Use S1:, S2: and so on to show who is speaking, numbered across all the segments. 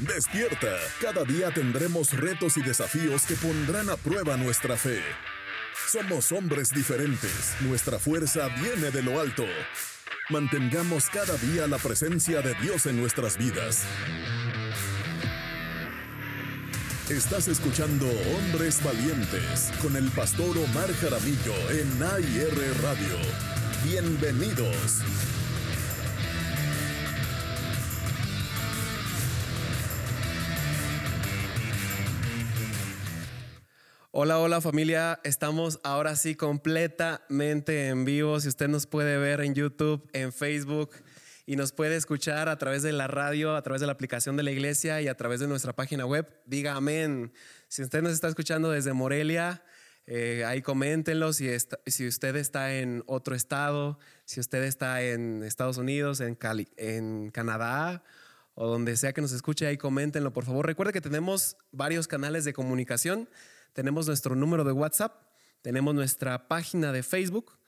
S1: Despierta. Cada día tendremos retos y desafíos que pondrán a prueba nuestra fe. Somos hombres diferentes. Nuestra fuerza viene de lo alto. Mantengamos cada día la presencia de Dios en nuestras vidas. Estás escuchando Hombres Valientes con el pastor Omar Jaramillo en AIR Radio. Bienvenidos.
S2: Hola, hola familia, estamos ahora sí completamente en vivo. Si usted nos puede ver en YouTube, en Facebook y nos puede escuchar a través de la radio, a través de la aplicación de la iglesia y a través de nuestra página web, diga amén. Si usted nos está escuchando desde Morelia, eh, ahí coméntenlo. Si, usted está en otro estado, si usted está en Estados Unidos, en, en Canadá o donde sea que nos escuche, ahí coméntenlo, por favor. Recuerde que tenemos varios canales de comunicación tenemos nuestro número de WhatsApp, tenemos nuestra página de Facebook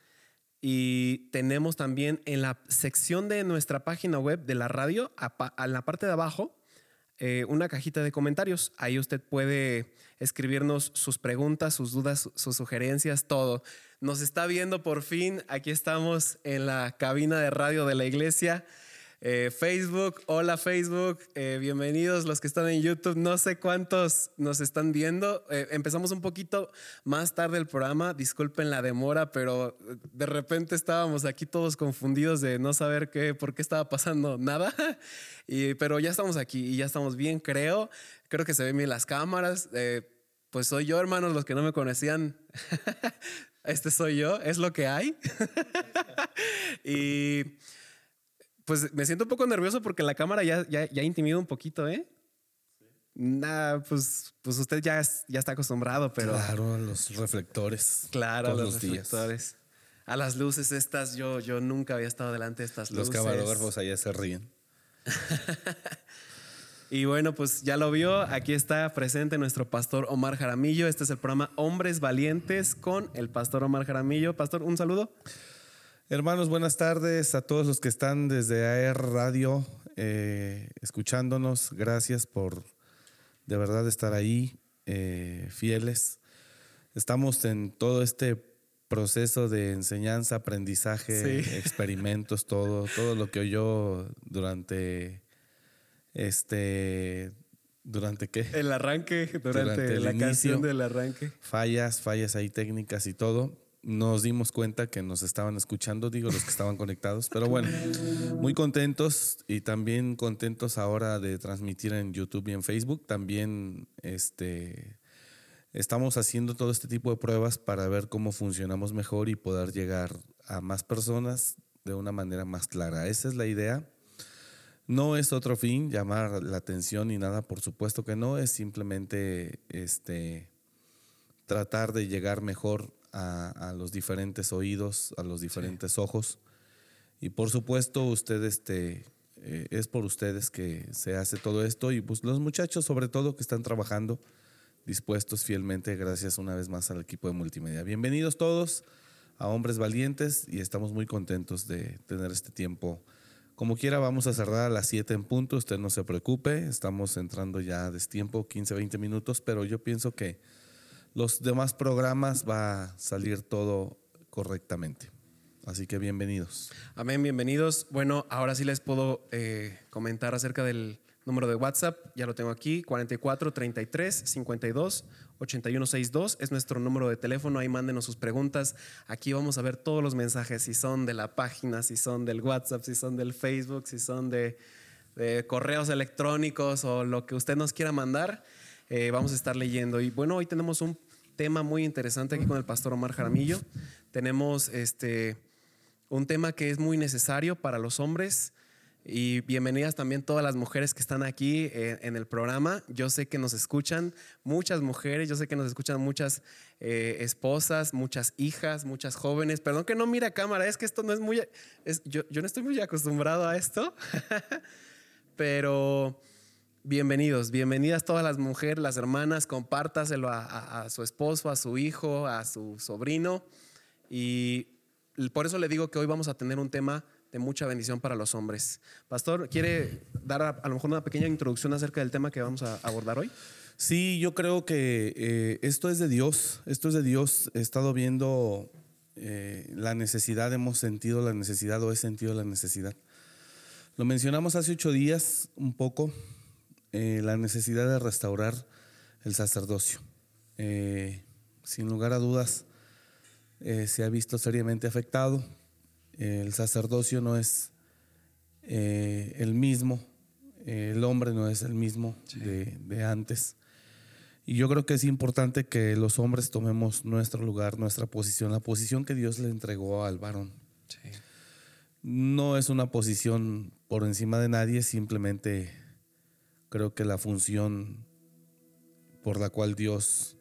S2: y tenemos también en la sección de nuestra página web de la radio, a, la parte de abajo, eh, una cajita de comentarios. Ahí usted puede escribirnos sus preguntas, sus dudas, sus sugerencias, todo. Nos está viendo por fin. Aquí estamos en la cabina de radio de la iglesia. Eh, Facebook, hola Facebook, eh, bienvenidos los que están en YouTube. No sé cuántos nos están viendo. Eh, empezamos un poquito más tarde el programa, disculpen la demora, pero de repente estábamos aquí todos confundidos de no saber qué, por qué estaba pasando nada. Y, pero ya estamos aquí y ya estamos bien, creo. Creo que se ven bien las cámaras. pues soy yo, hermanos, los que no me conocían. este soy yo, es lo que hay. y pues me siento un poco nervioso porque la cámara ya, ya, ya intimida un poquito, ¿eh? Nada, pues, pues usted ya, ya está acostumbrado, pero.
S3: Claro, a los reflectores.
S2: Claro, a los, reflectores. A las luces estas, yo, yo nunca había estado delante de estas
S3: luces. Los camarógrafos allá se ríen.
S2: y bueno, pues ya lo vio. Aquí está presente nuestro pastor Omar Jaramillo. Este es el programa Hombres Valientes con el pastor Omar Jaramillo. Pastor, un saludo.
S3: Hermanos, buenas tardes a todos los que están desde AR Radio eh, escuchándonos. Gracias por de verdad estar ahí, eh, fieles. Estamos en todo este proceso de enseñanza, aprendizaje, experimentos, todo, todo lo que oyó durante este ¿Durante qué?
S2: El arranque, durante, la canción del arranque.
S3: Fallas, fallas ahí técnicas y todo nos dimos cuenta que nos estaban escuchando, digo, los que estaban conectados. Pero bueno, muy contentos y también contentos ahora de transmitir en YouTube y en Facebook. También este, estamos haciendo todo este tipo de pruebas para ver cómo funcionamos mejor y poder llegar a más personas de una manera más clara. Esa es la idea. No es otro fin llamar la atención ni nada, por supuesto que no, es simplemente este, tratar de llegar mejor a, los diferentes oídos, a los diferentes ojos. Y por supuesto, usted este, eh, es por ustedes que se hace todo esto y pues los muchachos sobre todo que están trabajando dispuestos fielmente, gracias una vez más al equipo de multimedia. Bienvenidos todos a Hombres Valientes y estamos muy contentos de tener este tiempo. Como quiera, vamos a cerrar a las 7 en punto, usted no se preocupe, estamos entrando ya a destiempo, 15, 20 minutos, pero yo pienso que los demás programas va a salir todo correctamente. Así que bienvenidos.
S2: Amén, bienvenidos. Bueno, ahora sí les puedo eh, comentar acerca del número de WhatsApp. Ya lo tengo aquí, 44 33 52 81 62. Es nuestro número de teléfono. Ahí mándenos sus preguntas. Aquí vamos a ver todos los mensajes, si son de la página, si son del WhatsApp, si son del Facebook, si son de correos electrónicos o lo que usted nos quiera mandar. Eh, vamos a estar leyendo. Y bueno, hoy tenemos un tema muy interesante aquí con el pastor Omar Jaramillo. Tenemos este, un tema que es muy necesario para los hombres. Y bienvenidas también todas las mujeres que están aquí eh, en el programa. Yo sé que nos escuchan muchas mujeres, yo sé que nos escuchan muchas eh, esposas, muchas hijas, muchas jóvenes. Perdón que no mira cámara, es que esto no es muy... yo, yo no estoy muy acostumbrado a esto, pero Bienvenidos, bienvenidas todas las mujeres, las hermanas, compártaselo a, su esposo, a su hijo, a su sobrino. Y por eso le digo que hoy vamos a tener un tema de mucha bendición para los hombres. Pastor, ¿quiere dar a, lo mejor una pequeña introducción acerca del tema que vamos a abordar hoy?
S3: Sí, yo creo que eh, esto es de Dios, esto es de Dios. He estado viendo eh, la necesidad, hemos sentido la necesidad o he sentido la necesidad. Lo mencionamos hace ocho días un poco, eh, la necesidad de restaurar el sacerdocio. Eh, sin lugar a dudas, eh, se ha visto seriamente afectado. el sacerdocio no es el mismo, el hombre no es el mismo de, de antes. Y yo creo que es importante que los hombres tomemos nuestro lugar, nuestra posición, la posición que Dios le entregó al varón. No es una posición por encima de nadie, simplemente creo que la función por la cual Dios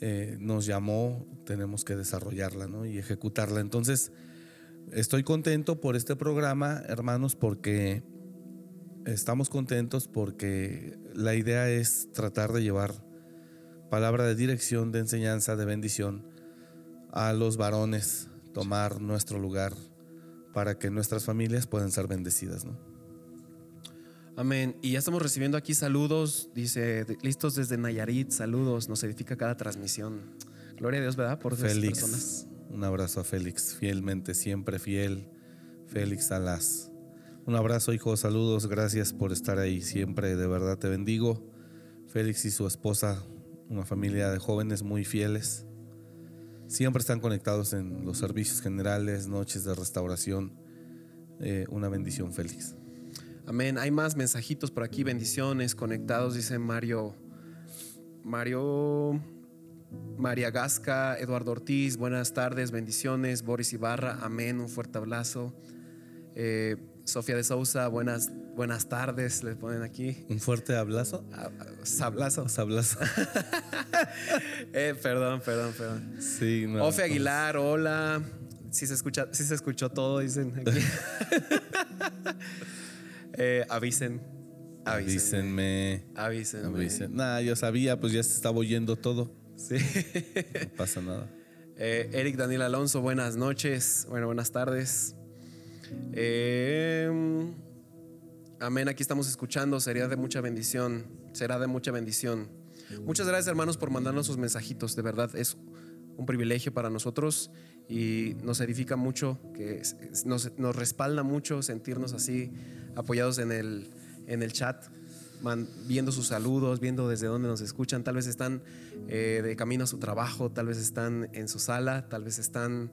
S3: eh, nos llamó, tenemos que desarrollarla ¿no? y ejecutarla. Entonces, estoy contento por este programa, hermanos, porque estamos contentos porque la idea es tratar de llevar palabra de dirección, de enseñanza, de bendición a los varones, tomar nuestro lugar para que nuestras familias puedan ser bendecidas. ¿no?
S2: Amén. Y ya estamos recibiendo aquí saludos. Dice, listos desde Nayarit, saludos. Nos edifica cada transmisión. Gloria a Dios, ¿verdad? Por
S3: Félix,
S2: personas.
S3: un abrazo a Félix, fielmente, siempre fiel, Félix Salas. Un abrazo, hijo, saludos, gracias por estar ahí siempre, de verdad te bendigo. Félix y su esposa, una familia de jóvenes muy fieles. Siempre están conectados en los servicios generales, noches de restauración. Eh, una bendición, Félix.
S2: Amén. Hay más mensajitos por aquí, bendiciones, conectados, dice Mario. Mario. María Gasca, Eduardo Ortiz, buenas tardes, bendiciones. Boris Ibarra, amén, un fuerte abrazo. Eh, Sofía de Sousa, buenas, buenas tardes, le ponen aquí.
S3: Un fuerte abrazo.
S2: Ah, ah, Sablazo.
S3: Sablazo.
S2: Eh, perdón, perdón, perdón.
S3: Sí, no.
S2: Ofe Aguilar, hola. Sí se escucha, sí se escuchó todo, dicen aquí. Eh, avisen. Avísenme.
S3: Avísenme. Nah, yo sabía, pues ya se estaba oyendo todo.
S2: Sí.
S3: No pasa nada.
S2: Eh, Eric Daniel Alonso, buenas noches. Bueno, buenas tardes. Eh, amén, aquí estamos escuchando. Sería de mucha bendición. Será de mucha bendición. Muchas gracias, hermanos, por mandarnos sus mensajitos. De verdad, es un privilegio para nosotros y nos edifica mucho, que nos, nos respalda mucho sentirnos así apoyados en el, en el chat, man- viendo sus saludos, viendo desde dónde nos escuchan. Tal vez están eh, de camino a su trabajo, tal vez están en su sala, tal vez están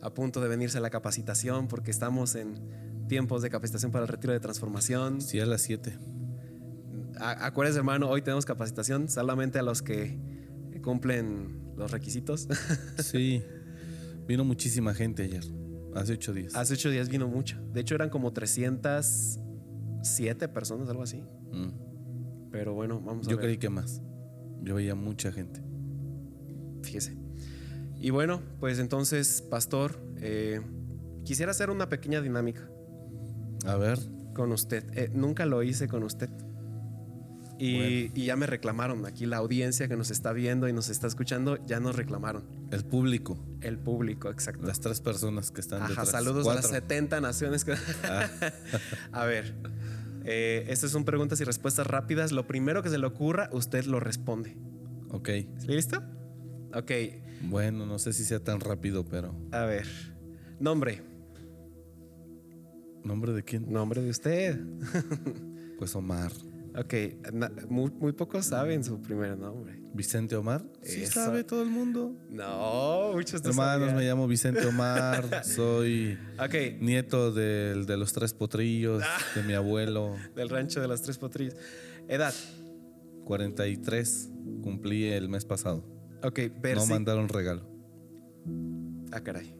S2: a punto de venirse a la capacitación porque estamos en tiempos de capacitación para el retiro de transformación.
S3: Sí, a las 7.
S2: A- Acuérdense, hermano, hoy tenemos capacitación solamente a los que cumplen los requisitos.
S3: Sí. Vino muchísima gente ayer. Hace ocho días.
S2: Hace ocho días vino mucho. De hecho, eran como 307 personas, algo así.
S3: Mm.
S2: Pero bueno, vamos a
S3: Yo
S2: ver.
S3: creí que más. Yo veía mucha gente.
S2: Fíjese. Y bueno, pues entonces, pastor, eh, quisiera hacer una pequeña dinámica
S3: A ver.
S2: con usted. Eh, nunca lo hice con usted. Y, y ya me reclamaron. Aquí la audiencia que nos está viendo y nos está escuchando, ya nos reclamaron.
S3: El público.
S2: El público, exacto.
S3: Las tres personas que están
S2: Ajá,
S3: detrás.
S2: saludos a las
S3: Cuatro.
S2: 70 naciones. que-
S3: Ah.
S2: a ver, eh, estas son preguntas y respuestas rápidas. Lo primero que se le ocurra, usted lo responde.
S3: Ok.
S2: ¿Listo? Ok,
S3: Bueno, no sé si sea tan rápido, pero.
S2: a ver. Nombre.
S3: ¿Nombre de quién?
S2: Nombre de usted.
S3: Pues Omar.
S2: Ok, na- muy, muy pocos saben su primer nombre.
S3: ¿Vicente Omar? Sí,
S2: Eso.
S3: sabe todo el mundo.
S2: No, muchos no
S3: Hermanos,
S2: sabían.
S3: me llamo Vicente Omar. Soy
S2: Ok,
S3: nieto del- de los tres potrillos, de mi abuelo.
S2: del rancho de las tres potrillas. Edad.
S3: 43. Cumplí el mes pasado.
S2: Ok,
S3: No
S2: versi.
S3: mandaron regalo.
S2: ah, caray.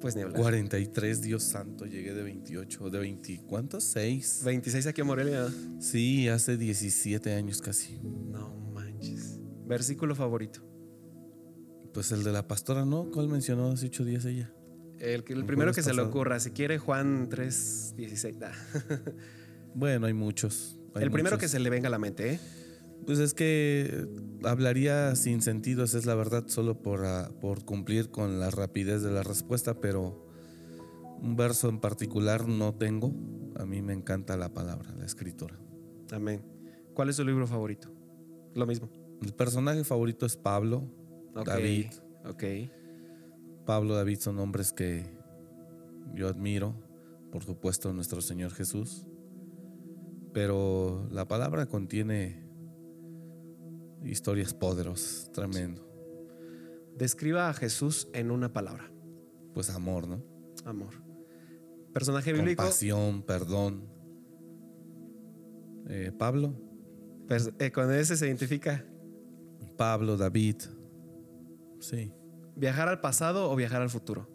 S2: Pues ni hablar.
S3: 43, Dios santo, llegué de 28, de 20, ¿cuántos? 6.
S2: 26 aquí en Morelia.
S3: Sí, hace 17 años casi.
S2: No manches. Versículo favorito.
S3: Pues el de la pastora, ¿no? ¿Cuál mencionó hace 8 días ella?
S2: El, el primero que se le
S3: pasado.
S2: ocurra. Si quiere, Juan 3, 16.
S3: Bueno, hay muchos. hay
S2: el primero
S3: muchos.
S2: que se le venga a la mente, ¿eh?
S3: Pues es que hablaría sin sentido, esa es la verdad, solo por, ah, por cumplir con la rapidez de la respuesta, pero Un verso en particular no tengo. A mí me encanta la palabra, la escritura.
S2: Amén. ¿Cuál es su libro favorito? Lo mismo.
S3: El personaje favorito es Pablo, David.
S2: Ok.
S3: Pablo, David son hombres que yo admiro, por supuesto, nuestro Señor Jesús. Pero la palabra contiene historias poderosas, tremendo.
S2: Describa a Jesús en una palabra.
S3: Pues amor, ¿no?
S2: Amor. Personaje bíblico.
S3: Compasión, perdón. Eh, Pablo,
S2: Pers- eh, con ese se identifica.
S3: Pablo, David. Sí,
S2: ¿Viajar al pasado o viajar al futuro?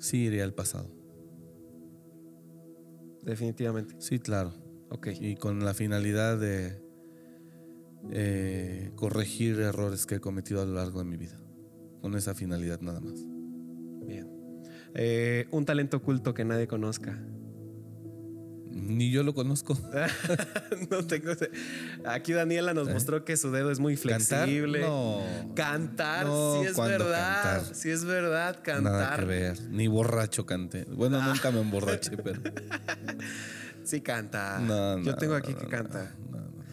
S3: sí iría al pasado.
S2: Definitivamente.
S3: Sí, claro.
S2: Ok.
S3: Y con la finalidad de eh, corregir errores que he cometido a lo largo de mi vida. Con esa finalidad nada más.
S2: Bien. Eh, un talento oculto que nadie conozca.
S3: Ni yo lo conozco.
S2: no tengo. Aquí Daniela nos mostró que su dedo es muy
S3: ¿Eh? ¿Cantar?
S2: flexible.
S3: No.
S2: Cantar,
S3: No,
S2: sí es
S3: ¿cuándo
S2: verdad.
S3: cantar?
S2: Sí es verdad, cantar.
S3: Nada que ver. Ni borracho canté. Bueno, nunca me emborraché, pero.
S2: Sí canta.
S3: No,
S2: Yo tengo aquí que
S3: no,
S2: canta.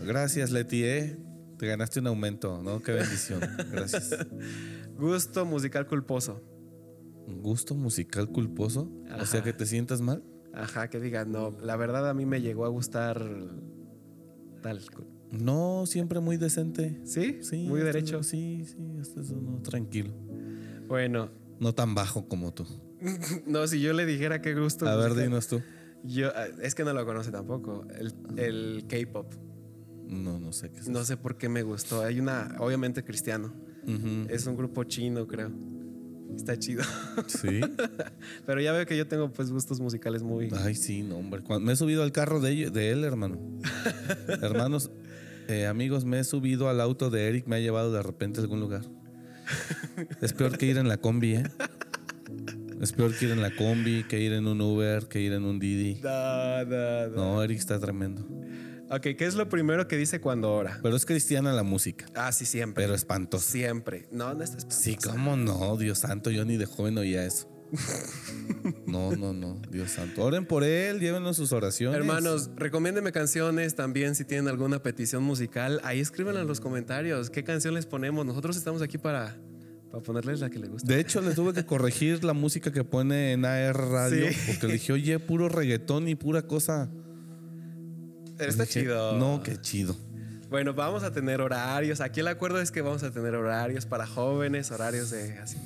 S3: Gracias, Leti. ¿eh? Te ganaste un aumento, ¿no? Qué bendición. Gracias.
S2: Gusto musical culposo.
S3: ¿Un gusto musical culposo? O sea, que te sientas mal.
S2: Ajá, que diga, no, la verdad a mí me llegó a gustar tal.
S3: No, siempre muy decente.
S2: ¿Sí?
S3: Sí.
S2: Muy derecho.
S3: Sí, sí, hasta eso no, tranquilo.
S2: Bueno,
S3: No tan bajo como tú.
S2: no, si yo le dijera qué gusto.
S3: A ver,
S2: musical-
S3: dinos tú.
S2: Yo, ah, es que no lo conoce tampoco. El, el K-pop.
S3: No, no sé qué es.
S2: No sé por qué me gustó. Hay una, obviamente cristiano. Es un grupo chino, creo. Está chido.
S3: Sí.
S2: Pero ya veo que yo tengo pues gustos musicales muy.
S3: Ay, sí, no, hombre. Cuando me he subido al carro de, de él, hermano. Hermanos, eh, amigos, me he subido al auto de Eric, me ha llevado de repente a algún lugar. Es peor que ir en la combi, ¿eh? Es peor que ir en la combi, que ir en un Uber, que ir en un Didi. No, Eric está tremendo.
S2: Ok, ¿qué es lo primero que dice cuando ora?
S3: Pero es cristiana la música,
S2: Ah, sí, siempre.
S3: pero espantosa.
S2: Siempre. No, no está espantosa.
S3: Sí, cómo no, Dios santo, yo ni de joven oía eso. No, no, no, Dios santo. Oren por él, llévenos sus oraciones.
S2: Hermanos, recomiéndeme canciones también si tienen alguna petición musical. Ahí escríbanla en los comentarios. ¿Qué canción les ponemos? Nosotros estamos aquí para, para ponerles la que les guste.
S3: De hecho, le tuve que corregir la música que pone en AR Radio
S2: Sí.
S3: porque le dije, oye, puro reggaetón y pura cosa.
S2: Pero está
S3: Dije,
S2: chido.
S3: No, qué chido.
S2: Bueno, vamos a tener horarios. Aquí el acuerdo es que vamos a tener horarios para jóvenes, horarios de así.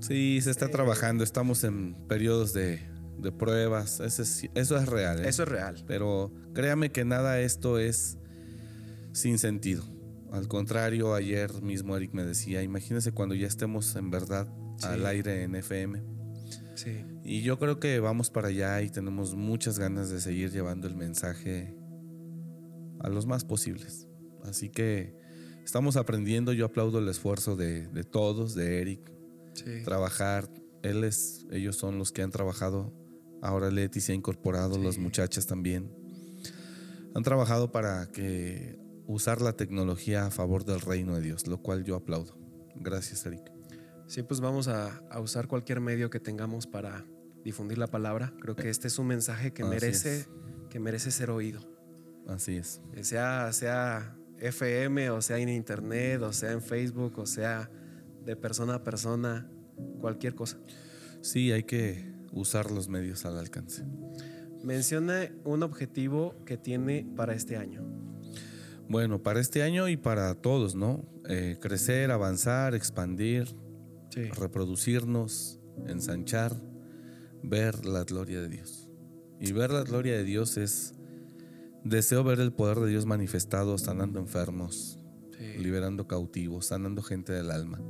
S3: Sí, se está trabajando. Estamos en periodos de, de pruebas. Eso es, eso es real. ¿eh?
S2: Eso es real.
S3: Pero créame que nada esto es sin sentido. Al contrario, ayer mismo Eric me decía, imagínese cuando ya estemos en verdad
S2: Sí.
S3: al aire en FM.
S2: Sí.
S3: Y yo creo que vamos para allá y tenemos muchas ganas de seguir llevando el mensaje a los más posibles. Así que estamos aprendiendo, yo aplaudo el esfuerzo de, de todos, de Eric,
S2: Sí.
S3: trabajar. Él es, ellos son los que han trabajado. Ahora Leti se ha incorporado, las muchachas también. Han trabajado para que usar la tecnología a favor del reino de Dios, lo cual yo aplaudo. Gracias, Eric.
S2: Sí, pues vamos a, a usar cualquier medio que tengamos para difundir la palabra. Creo que este es un mensaje que
S3: Así
S2: merece,
S3: es.
S2: que merece ser oído.
S3: Así es.
S2: Sea, sea FM, o sea en internet, o sea en Facebook, o sea de persona a persona, cualquier cosa.
S3: Sí, hay que usar los medios al alcance.
S2: Menciona un objetivo que tiene para este año.
S3: Bueno, para este año y para todos, ¿no? Eh, crecer, avanzar, expandir,
S2: Sí.
S3: reproducirnos, ensanchar, ver la gloria de Dios. Y ver la gloria de Dios es, deseo ver el poder de Dios manifestado, sanando enfermos,
S2: Sí.
S3: liberando cautivos, sanando gente del alma.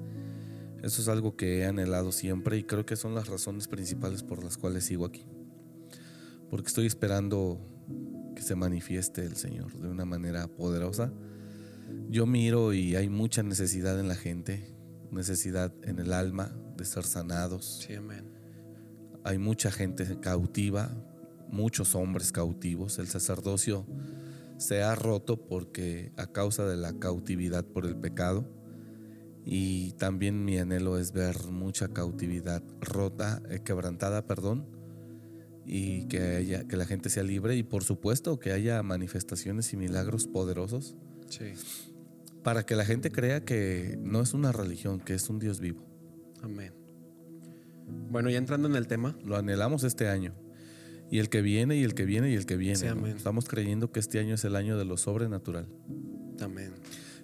S3: Eso es algo que he anhelado siempre y creo que son las razones principales por las cuales sigo aquí. Porque estoy esperando que se manifieste el Señor de una manera poderosa. Yo miro y hay mucha necesidad en la gente, necesidad en el alma de ser sanados.
S2: Sí, amén.
S3: Hay mucha gente cautiva, muchos hombres cautivos. El sacerdocio se ha roto porque a causa de la cautividad por el pecado Y también mi anhelo es ver mucha cautividad rota, eh, quebrantada, perdón, y que, haya, que la gente sea libre y por supuesto que haya manifestaciones y milagros poderosos
S2: Sí.
S3: para que la gente crea que no es una religión, que es un Dios vivo.
S2: Amén. Bueno, ya entrando en el tema,
S3: Lo anhelamos este año. Y el que viene, y el que viene, y el que viene.
S2: Sí.
S3: Estamos creyendo que este año es el año de lo sobrenatural.
S2: amén.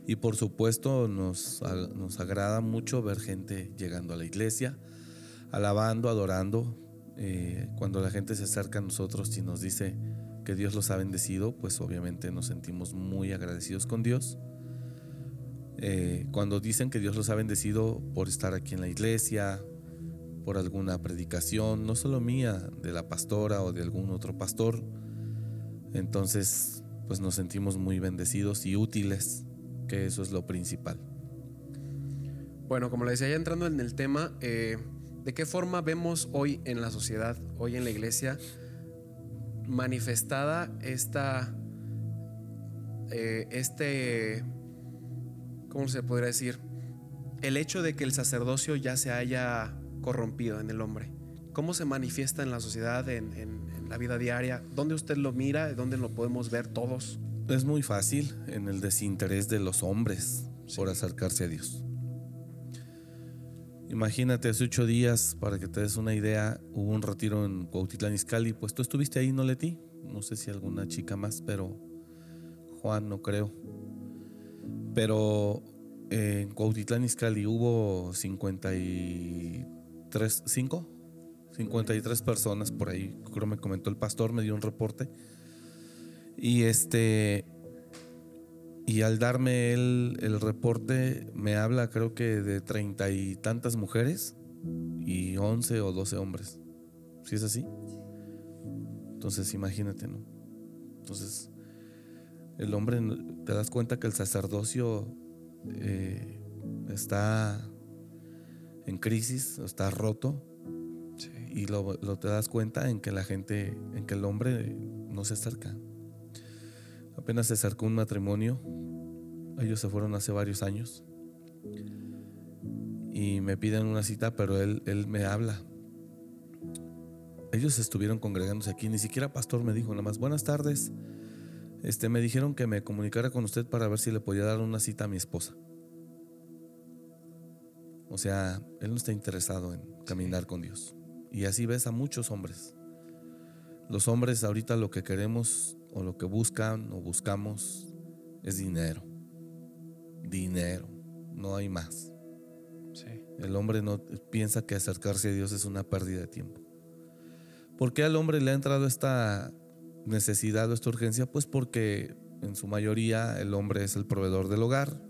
S3: Y por supuesto nos, nos agrada mucho ver gente llegando a la iglesia, alabando, adorando. Eh, cuando la gente se acerca a nosotros y nos dice que Dios los ha bendecido, pues obviamente nos sentimos muy agradecidos con Dios. Eh, cuando dicen que Dios los ha bendecido por estar aquí en la iglesia, por alguna predicación, no solo mía, de la pastora o de algún otro pastor, entonces pues nos sentimos muy bendecidos y útiles, que eso es lo principal.
S2: Bueno, como le decía, ya entrando en el tema, eh, ¿de qué forma vemos hoy en la sociedad, hoy en la iglesia, manifestada esta, eh, este, ¿cómo se podría decir? El hecho de que el sacerdocio ya se haya corrompido en el hombre. ¿Cómo se manifiesta en la sociedad, en, en- en la vida diaria? ¿Dónde usted lo mira? ¿Dónde lo podemos ver todos?
S3: Es muy fácil en el desinterés de los hombres por acercarse a Dios. Imagínate, hace ocho días, para que te des una idea, hubo un retiro en Cuautitlán Izcalli. Pues tú estuviste ahí, ¿no, Leti? No sé si alguna chica más, pero Juan no creo. Pero eh, en Cuautitlán Izcalli hubo 53, ¿cinco? 53 personas por ahí, creo me comentó el pastor, me dio un reporte. Y este. Y al darme él el reporte, me habla creo que de treinta y tantas mujeres y once o doce hombres. ¿Sí es así? Entonces imagínate, ¿no? Entonces, el hombre, te das cuenta que el sacerdocio eh, está en crisis, está roto, y lo, lo te das cuenta en que la gente, en que el hombre no se acerca. Apenas se acercó un matrimonio, ellos se fueron hace varios años y me piden una cita, pero él, él me habla. Ellos estuvieron congregándose aquí, ni siquiera pastor me dijo, nada más, buenas tardes. Este, me dijeron que me comunicara con usted para ver si le podía dar una cita a mi esposa. O sea, él no está interesado en caminar con Dios. Y así ves a muchos hombres. Los hombres ahorita lo que queremos o lo que buscan o buscamos es dinero. Dinero. No hay más.
S2: Sí.
S3: El hombre no piensa que acercarse a Dios es una pérdida de tiempo. ¿Por qué al hombre le ha entrado esta necesidad o esta urgencia? Pues porque en su mayoría el hombre es el proveedor del hogar,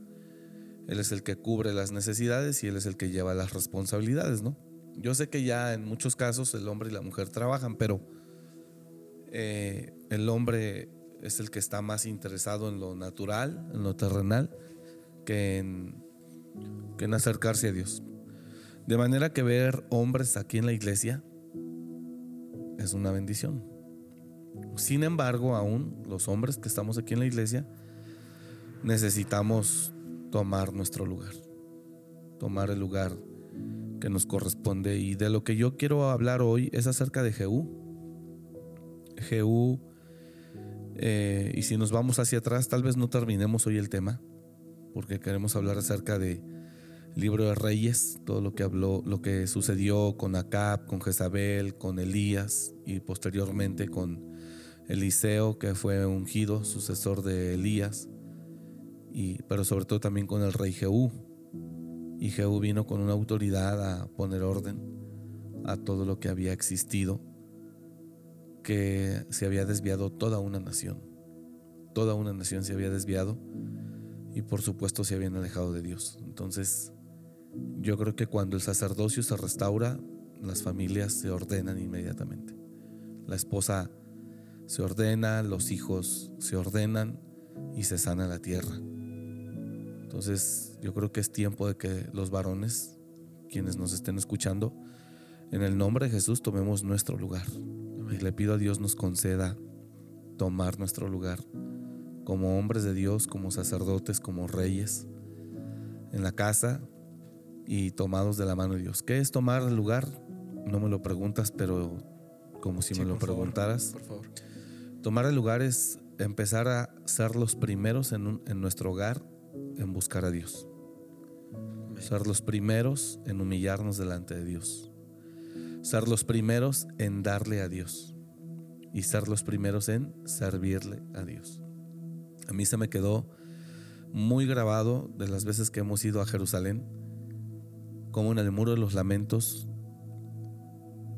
S3: él es el que cubre las necesidades y él es el que lleva las responsabilidades, ¿no? Yo sé que ya en muchos casos el hombre y la mujer trabajan, pero eh, el hombre es el que está más interesado en lo natural, en lo terrenal, que en, que en acercarse a Dios. De manera que ver hombres aquí en la iglesia es una bendición. Sin embargo, aún los hombres que estamos aquí en la iglesia necesitamos tomar nuestro lugar, tomar el lugar que nos corresponde. Y de lo que yo quiero hablar hoy es acerca de Jehú. Jehú, eh, y si nos vamos hacia atrás, tal vez no terminemos hoy el tema, porque queremos hablar acerca de libro de Reyes, todo lo que habló, lo que sucedió con Acab, con Jezabel, con Elías y posteriormente con Eliseo, que fue ungido, sucesor de Elías, pero sobre todo también con el rey Jehú. Y Jehú vino con una autoridad a poner orden a todo lo que había existido, que se había desviado toda una nación. Toda una nación se había desviado y por supuesto se habían alejado de Dios. Entonces, yo creo que cuando el sacerdocio se restaura, las familias se ordenan inmediatamente. La esposa se ordena, los hijos se ordenan y se sana la tierra. Entonces, yo creo que es tiempo de que los varones, quienes nos estén escuchando, en el nombre de Jesús tomemos nuestro lugar. Y le pido a Dios nos conceda tomar nuestro lugar como hombres de Dios, como sacerdotes, como reyes, en la casa, y tomados de la mano de Dios. ¿Qué es tomar el lugar? No me lo preguntas, pero como si
S2: Sí,
S3: me lo
S2: por favor,
S3: preguntaras.
S2: Por favor.
S3: Tomar el lugar es empezar a ser los primeros en, un- en nuestro hogar en buscar a Dios. Ser los primeros en humillarnos delante de Dios. Ser los primeros en darle a Dios. Y ser los primeros en servirle a Dios. A mí se me quedó muy grabado de las veces que hemos ido a Jerusalén, como en el muro de los lamentos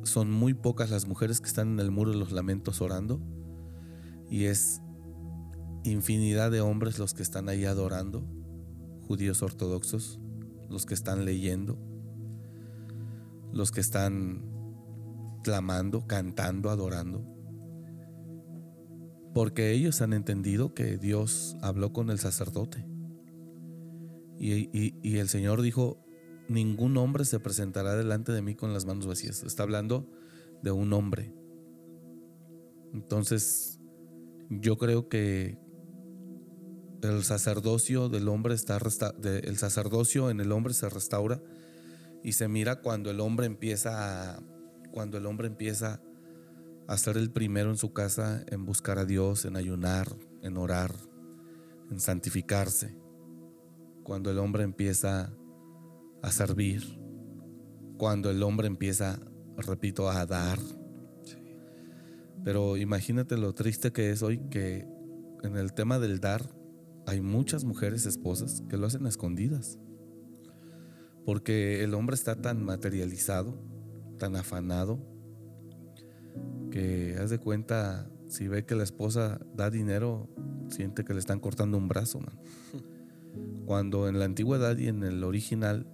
S3: son muy pocas las mujeres que están en el muro de los lamentos orando y es infinidad de hombres los que están ahí adorando, judíos ortodoxos, los que están leyendo, los que están clamando, cantando, adorando. Porque ellos han entendido que Dios habló con el sacerdote. Y, y- y el Señor dijo, ningún hombre se presentará delante de mí con las manos vacías. Está hablando de un hombre. Entonces, yo creo que el sacerdocio del hombre está resta- de- el sacerdocio en el hombre se restaura y se mira cuando el hombre empieza a, cuando el hombre empieza a ser el primero en su casa en buscar a Dios, en ayunar, en orar, en santificarse. Cuando el hombre empieza a servir, cuando el hombre empieza, repito, a dar. Pero imagínate lo triste que es hoy que en el tema del dar hay muchas mujeres esposas que lo hacen a escondidas. Porque el hombre está tan materializado, tan afanado, que haz de cuenta, si ve que la esposa da dinero, siente que le están cortando un brazo, man. Cuando en la antigüedad y en el original,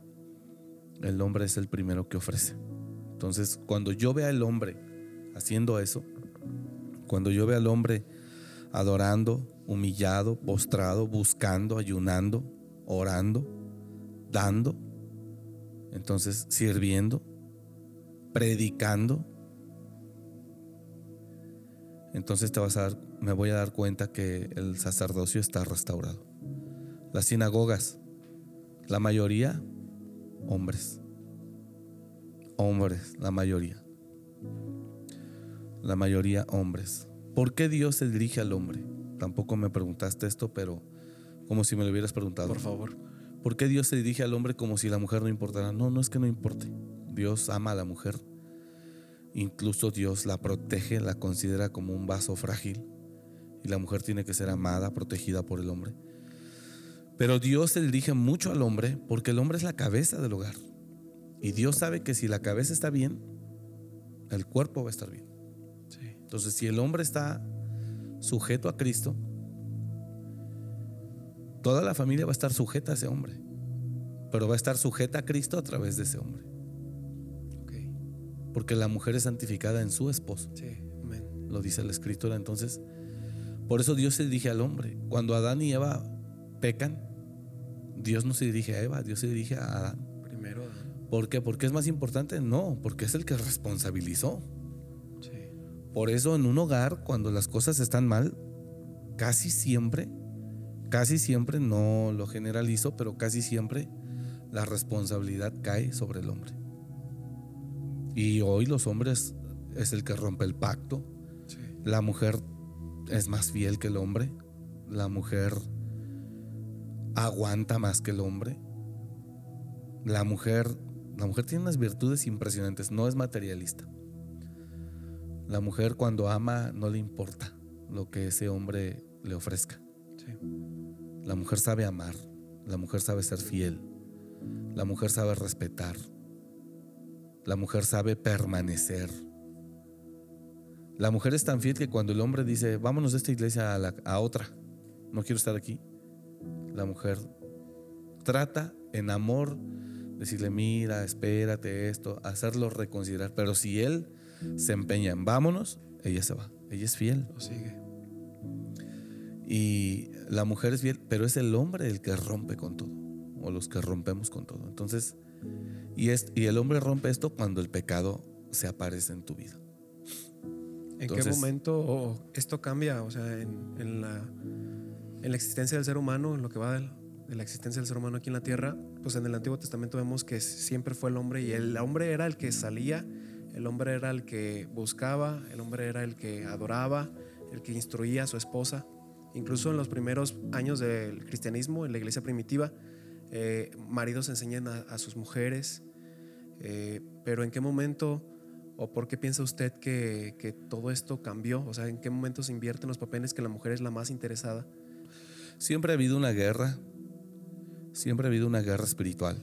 S3: el hombre es el primero que ofrece. Entonces, cuando yo vea al hombre haciendo eso, cuando yo vea al hombre adorando, humillado, postrado, buscando, ayunando, orando, dando, entonces sirviendo, predicando, entonces te vas a dar, me voy a dar cuenta que el sacerdocio está restaurado. Las sinagogas, la mayoría, hombres. Hombres, la mayoría. La mayoría hombres. ¿Por qué Dios se dirige al hombre? Tampoco me preguntaste esto, pero como si me lo hubieras preguntado.
S2: Por favor.
S3: ¿Por qué Dios se dirige al hombre como si la mujer no importara? No, no es que no importe. Dios ama a la mujer. Incluso Dios la protege, la considera como un vaso frágil. Y la mujer tiene que ser amada, protegida por el hombre. Pero Dios se dirige mucho al hombre porque el hombre es la cabeza del hogar. Y Dios sabe que si la cabeza está bien, el cuerpo va a estar bien. Entonces, si el hombre está sujeto a Cristo, toda la familia va a estar sujeta a ese hombre, pero va a estar sujeta a Cristo a través de ese hombre, porque la mujer es santificada en su esposo,
S2: Sí. Amén.
S3: lo dice la escritura. Entonces, por eso Dios se dirige al hombre. Cuando Adán y Eva pecan, Dios no se dirige a Eva, Dios se dirige a Adán.
S2: Primero. Adán.
S3: ¿Por qué? ¿Porque es más importante? No, porque es el que responsabilizó. Por eso en un hogar, cuando las cosas están mal, casi siempre, casi siempre, no lo generalizo, pero casi siempre la responsabilidad cae sobre el hombre. Y hoy los hombres es el que rompe el pacto.
S2: Sí.
S3: La mujer es más fiel que el hombre. La mujer aguanta más que el hombre. La mujer, la mujer tiene unas virtudes impresionantes, no es materialista. La mujer cuando ama no le importa lo que ese hombre le ofrezca.
S2: Sí.
S3: La mujer sabe amar, la mujer sabe ser fiel, la mujer sabe respetar, la mujer sabe permanecer. La mujer es tan fiel que cuando el hombre dice, vámonos de esta iglesia a, la- a otra, no quiero estar aquí, la mujer trata en amor decirle, mira, espérate esto, hacerlo reconsiderar. Pero si él se empeña en vámonos, ella se va, ella es fiel.
S2: Lo sigue.
S3: Y la mujer es fiel, pero es el hombre el que rompe con todo, o los que rompemos con todo. Entonces, y, es, y el hombre rompe esto cuando el pecado se aparece en tu vida.
S2: ¿En qué momento esto cambia? O sea, en, en la, en la existencia del ser humano, en lo que va del- de la existencia del ser humano aquí en la tierra, pues en el Antiguo Testamento vemos que siempre fue el hombre y el hombre era el que salía, el hombre era el que buscaba, el hombre era el que adoraba, el que instruía a su esposa. Incluso en los primeros años del cristianismo, en la iglesia primitiva, eh, maridos enseñan a, sus mujeres, eh, pero ¿en qué momento o por qué piensa usted que, que, todo esto cambió? O sea, ¿en qué momento se invierten los papeles que la mujer es la más interesada?
S3: Siempre ha habido una guerra, siempre ha habido una guerra espiritual.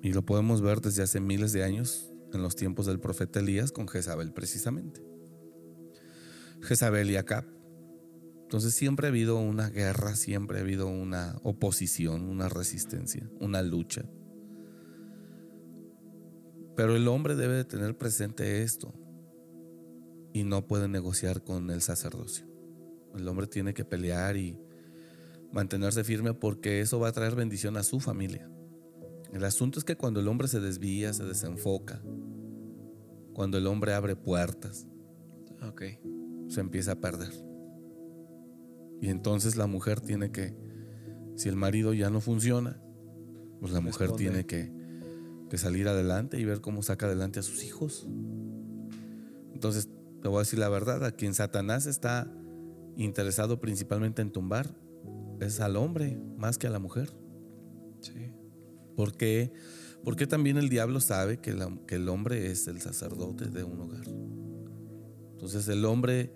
S3: Y lo podemos ver desde hace miles de años en los tiempos del profeta Elías con Jezabel precisamente. Jezabel y Acab. Entonces siempre ha habido una guerra, siempre ha habido una oposición, una resistencia, una lucha. Pero el hombre debe de tener presente esto y no puede negociar con el sacerdocio. El hombre tiene que pelear y mantenerse firme porque eso va a traer bendición a su familia. El asunto es que cuando el hombre se desvía, se desenfoca, cuando el hombre abre puertas,
S2: okay.
S3: se empieza a perder. Y entonces la mujer tiene que, si el marido ya no funciona, pues la mujer tiene que, que salir adelante y ver cómo saca adelante a sus hijos. Entonces, te voy a decir la verdad, a quien Satanás está interesado principalmente en tumbar, es al hombre más que a la mujer.
S2: Sí.
S3: ¿Por qué? Porque también el diablo sabe que, que el hombre es el sacerdote de un hogar. Entonces el hombre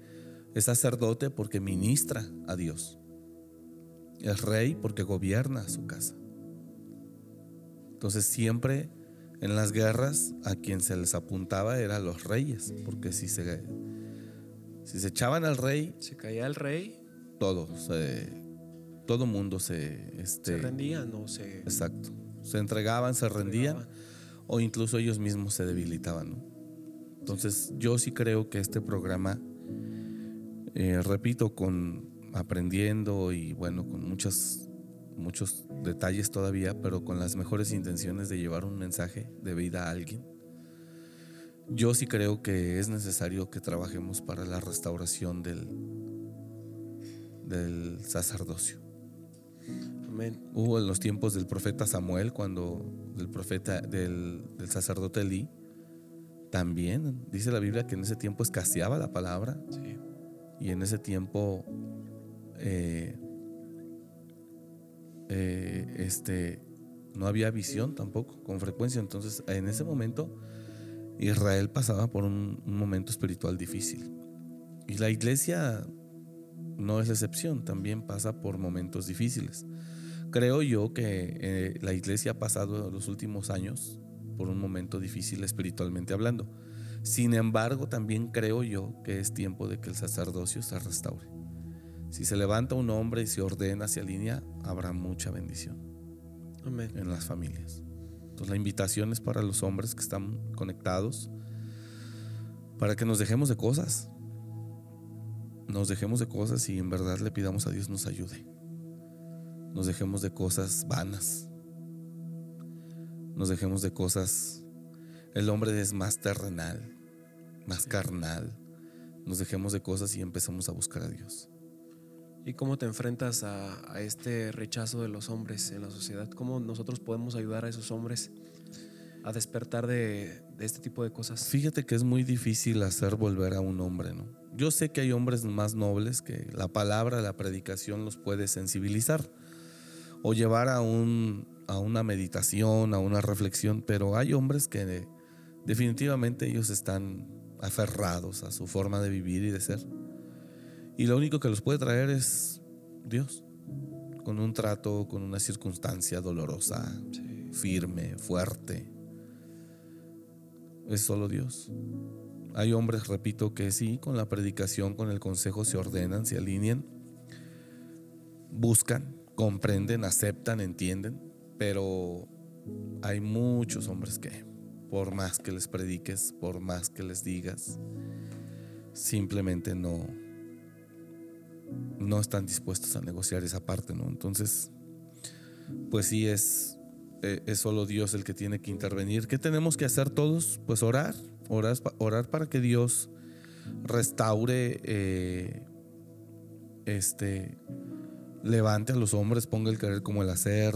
S3: es sacerdote porque ministra a Dios. Es rey porque gobierna su casa. Entonces siempre en las guerras a quien se les apuntaba eran los reyes, porque si se, si se echaban al rey...
S2: Se caía el rey.
S3: Todo se todo mundo se... Este,
S2: se rendían o se...
S3: Exacto. Se entregaban, se rendían o incluso ellos mismos se debilitaban. Entonces yo sí creo que este programa, eh, repito, con aprendiendo y bueno, con muchos, muchos detalles todavía, pero con las mejores intenciones de llevar un mensaje de vida a alguien. Yo sí creo que es necesario que trabajemos para la restauración del, del sacerdocio. Hubo en los tiempos del profeta Samuel, cuando el profeta del, sacerdote Elí, también dice la Biblia que en ese tiempo escaseaba la palabra. Y en ese tiempo eh, eh, este, no había visión tampoco, con frecuencia. Entonces, en ese momento, Israel pasaba por un, un momento espiritual difícil. Y la iglesia no es excepción, también pasa por momentos difíciles. Creo yo que eh, la iglesia ha pasado los últimos años por un momento difícil espiritualmente hablando. Sin embargo, también creo yo que es tiempo de que el sacerdocio se restaure. Si se levanta un hombre y se ordena, se alinea, habrá mucha bendición en las familias. Entonces la invitación es para los hombres que están conectados, para que nos dejemos de cosas, nos dejemos de cosas y en verdad le pidamos a Dios nos ayude nos dejemos de cosas vanas, nos dejemos de cosas, el hombre es más terrenal, más carnal, nos dejemos de cosas y empezamos a buscar a Dios.
S2: ¿Y cómo te enfrentas a, este rechazo de los hombres en la sociedad? ¿Cómo nosotros podemos ayudar a esos hombres a despertar de, de, este tipo de cosas?
S3: Fíjate que es muy difícil hacer volver a un hombre, ¿no? Yo sé que hay hombres más nobles que la palabra, la predicación los puede sensibilizar o llevar a, un, a una meditación, a una reflexión, pero hay hombres que definitivamente ellos están aferrados a su forma de vivir y de ser. Y lo único que los puede traer es Dios, con un trato, con una circunstancia dolorosa, firme, fuerte. Es solo Dios. Hay hombres, repito, que sí, con la predicación, con el consejo se ordenan, se alinean, buscan, comprenden, aceptan, entienden, pero hay muchos hombres que, por más que les prediques, por más que les digas, simplemente no, no están dispuestos a negociar esa parte, ¿no? Entonces, pues sí es, eh, es solo Dios el que tiene que intervenir. ¿Qué tenemos que hacer todos? Pues orar, orar, orar para que Dios restaure eh, este levante a los hombres, ponga el querer como el hacer,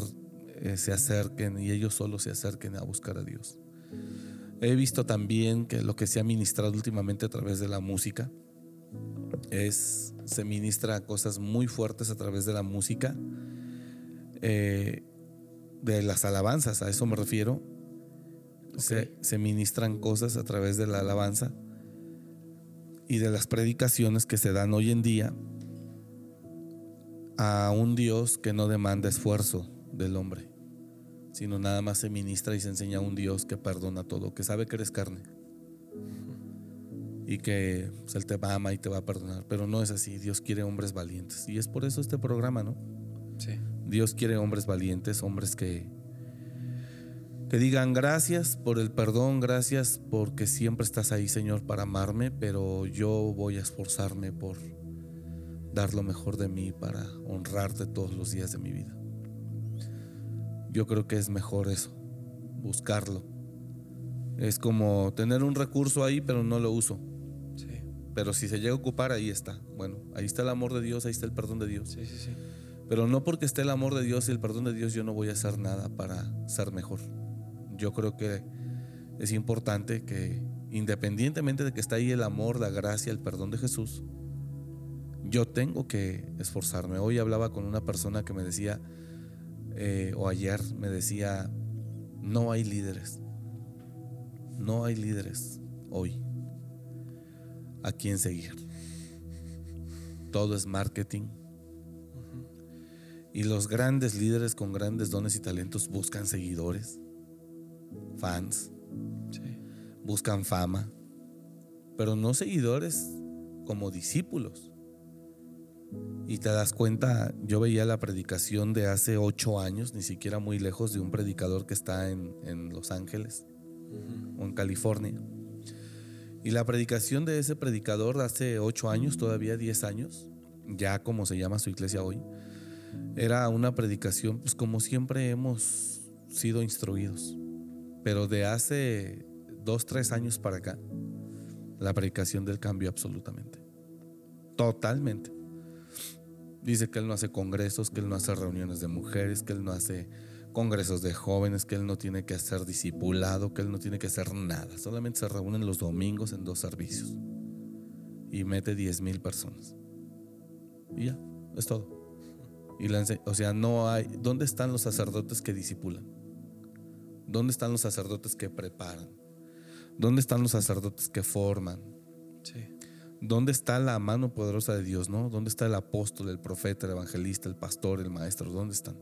S3: eh, se acerquen y ellos solo se acerquen a buscar a Dios. He visto también que lo que se ha ministrado últimamente a través de la música es, se ministra cosas muy fuertes a través de la música, eh, de las alabanzas, a eso me refiero. Se, se ministran cosas a través de la alabanza y de las predicaciones que se dan hoy en día a un Dios que no demanda esfuerzo del hombre, sino nada más se ministra y se enseña a un Dios que perdona todo, que sabe que eres carne y que pues, Él te ama y te va a perdonar, pero no es así, Dios quiere hombres valientes y es por eso este programa, ¿no?
S2: Sí.
S3: Dios quiere hombres valientes, hombres que, que digan gracias por el perdón, gracias porque siempre estás ahí, Señor, para amarme, pero yo voy a esforzarme por dar lo mejor de mí para honrarte todos los días de mi vida. Yo creo que es mejor eso, buscarlo. Es como tener un recurso ahí, pero no lo uso.
S2: Sí.
S3: Pero si se llega a ocupar, ahí está. Bueno, ahí está el amor de Dios, ahí está el perdón de Dios.
S2: Sí, sí, sí.
S3: Pero no porque esté el amor de Dios y el perdón de Dios, yo no voy a hacer nada para ser mejor. Yo creo que es importante que independientemente de que está ahí el amor, la gracia, el perdón de Jesús, yo tengo que esforzarme. Hoy hablaba con una persona que me decía, eh, o ayer me decía, no hay líderes. No hay líderes hoy a quién seguir. Todo es marketing. Y los grandes líderes con grandes dones y talentos buscan seguidores, fans,
S2: Sí.
S3: buscan fama, pero no seguidores como discípulos. Y te das cuenta, yo veía la predicación de hace ocho años, ni siquiera muy lejos de un predicador que está en, en Los Ángeles o en California. Y la predicación de ese predicador de hace ocho años, todavía diez años, ya como se llama su iglesia hoy, era una predicación, pues como siempre hemos sido instruidos. Pero de hace dos, tres años para acá, la predicación del cambio absolutamente. Totalmente. Dice que él no hace congresos, que él no hace reuniones de mujeres, que él no hace congresos de jóvenes, que él no tiene que hacer discipulado, que él no tiene que hacer nada. Solamente se reúnen los domingos en dos servicios y mete 10 mil personas. Y ya, es todo. Y o sea, no hay. ¿Dónde están los sacerdotes que disipulan? ¿Dónde están los sacerdotes que preparan? ¿Dónde están los sacerdotes que forman?
S2: Sí.
S3: ¿Dónde está la mano poderosa de Dios, no? ¿Dónde está el apóstol, el profeta, el evangelista, el pastor, el maestro? ¿Dónde están?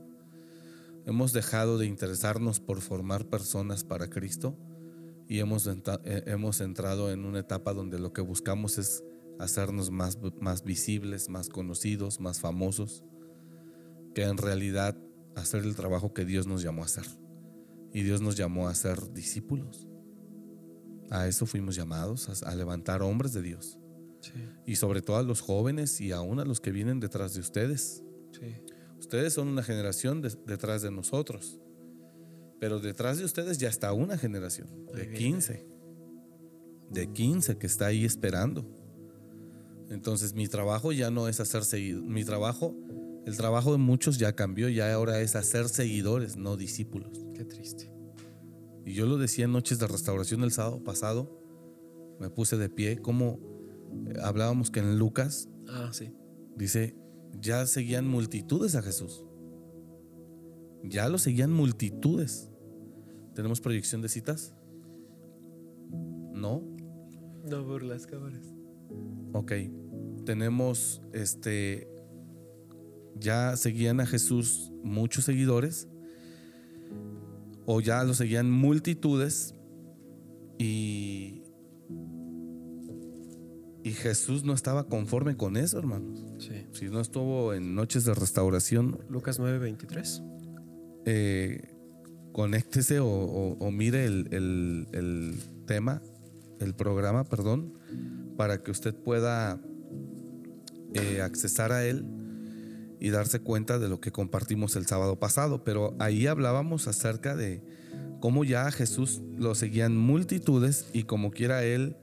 S3: Hemos dejado de interesarnos por formar personas para Cristo y hemos, eh, hemos entrado en una etapa donde lo que buscamos es hacernos más, más visibles, más conocidos, más famosos, que en realidad hacer el trabajo que Dios nos llamó a hacer. Y Dios nos llamó a ser discípulos. A eso fuimos llamados, a- a levantar hombres de Dios
S2: Sí.
S3: y sobre todo a los jóvenes y aún a los que vienen detrás de ustedes.
S2: Sí.
S3: Ustedes son una generación de- detrás de nosotros, pero detrás de ustedes ya está una generación de
S2: viene.
S3: 15, de 15 que está ahí esperando. Entonces mi trabajo ya no es hacer seguido, mi trabajo, el trabajo de muchos ya cambió, ya ahora es hacer seguidores, no discípulos.
S2: Qué triste.
S3: Y yo lo decía en Noches de Restauración el sábado pasado, me puse de pie, como eh, hablábamos que en Lucas
S2: Ah, sí.
S3: Dice, ya seguían multitudes a Jesús. Ya lo seguían multitudes. ¿Tenemos proyección de citas? No.
S2: No por las cámaras.
S3: Ok. Tenemos este. Ya seguían a Jesús muchos seguidores. O ya lo seguían multitudes. Y. Y Jesús no estaba conforme con eso, hermanos.
S2: Sí.
S3: Si no estuvo en noches de restauración,
S2: Lucas 9:23.
S3: eh, conéctese o, o- o mire el, el- el tema, el programa, perdón, para que usted pueda eh, accesar a él y darse cuenta de lo que compartimos el sábado pasado. Pero ahí hablábamos acerca de cómo ya a Jesús lo seguían multitudes y como quiera él,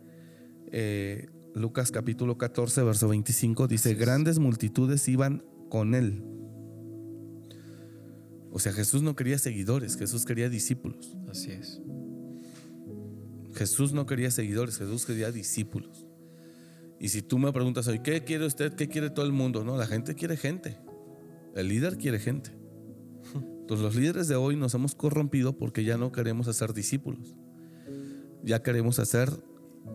S3: eh, Lucas capítulo 14, verso 25, dice, grandes multitudes iban con él. O sea, Jesús no quería seguidores, Jesús quería discípulos.
S2: Así es.
S3: Jesús no quería seguidores, Jesús quería discípulos. Y si tú me preguntas hoy, ¿qué quiere usted? ¿Qué quiere todo el mundo? No, la gente quiere gente. El líder quiere gente. Entonces los líderes de hoy nos hemos corrompido porque ya no queremos hacer discípulos. Ya queremos hacer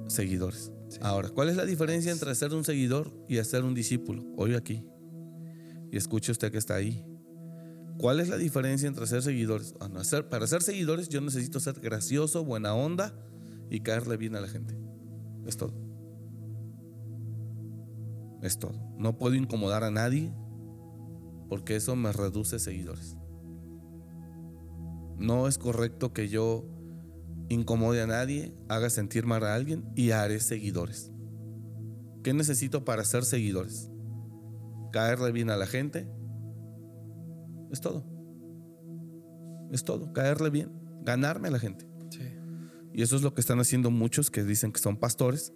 S3: seguidores. Ahora, ¿cuál es la diferencia entre ser un seguidor y hacer un discípulo? Hoy aquí. Y escuche usted que está ahí. ¿Cuál es la diferencia entre ser seguidores? Ah, no, para ser seguidores yo necesito ser gracioso, buena onda y caerle bien a la gente. Es todo. Es todo. No puedo incomodar a nadie porque eso me reduce seguidores. No es correcto que yo incomode a nadie, haga sentir mal a alguien y haré seguidores. ¿Qué necesito para ser seguidores? Caerle bien a la gente. Es todo. Es todo. Caerle bien. Ganarme a la gente.
S2: Sí.
S3: Y eso es lo que están haciendo muchos que dicen que son pastores,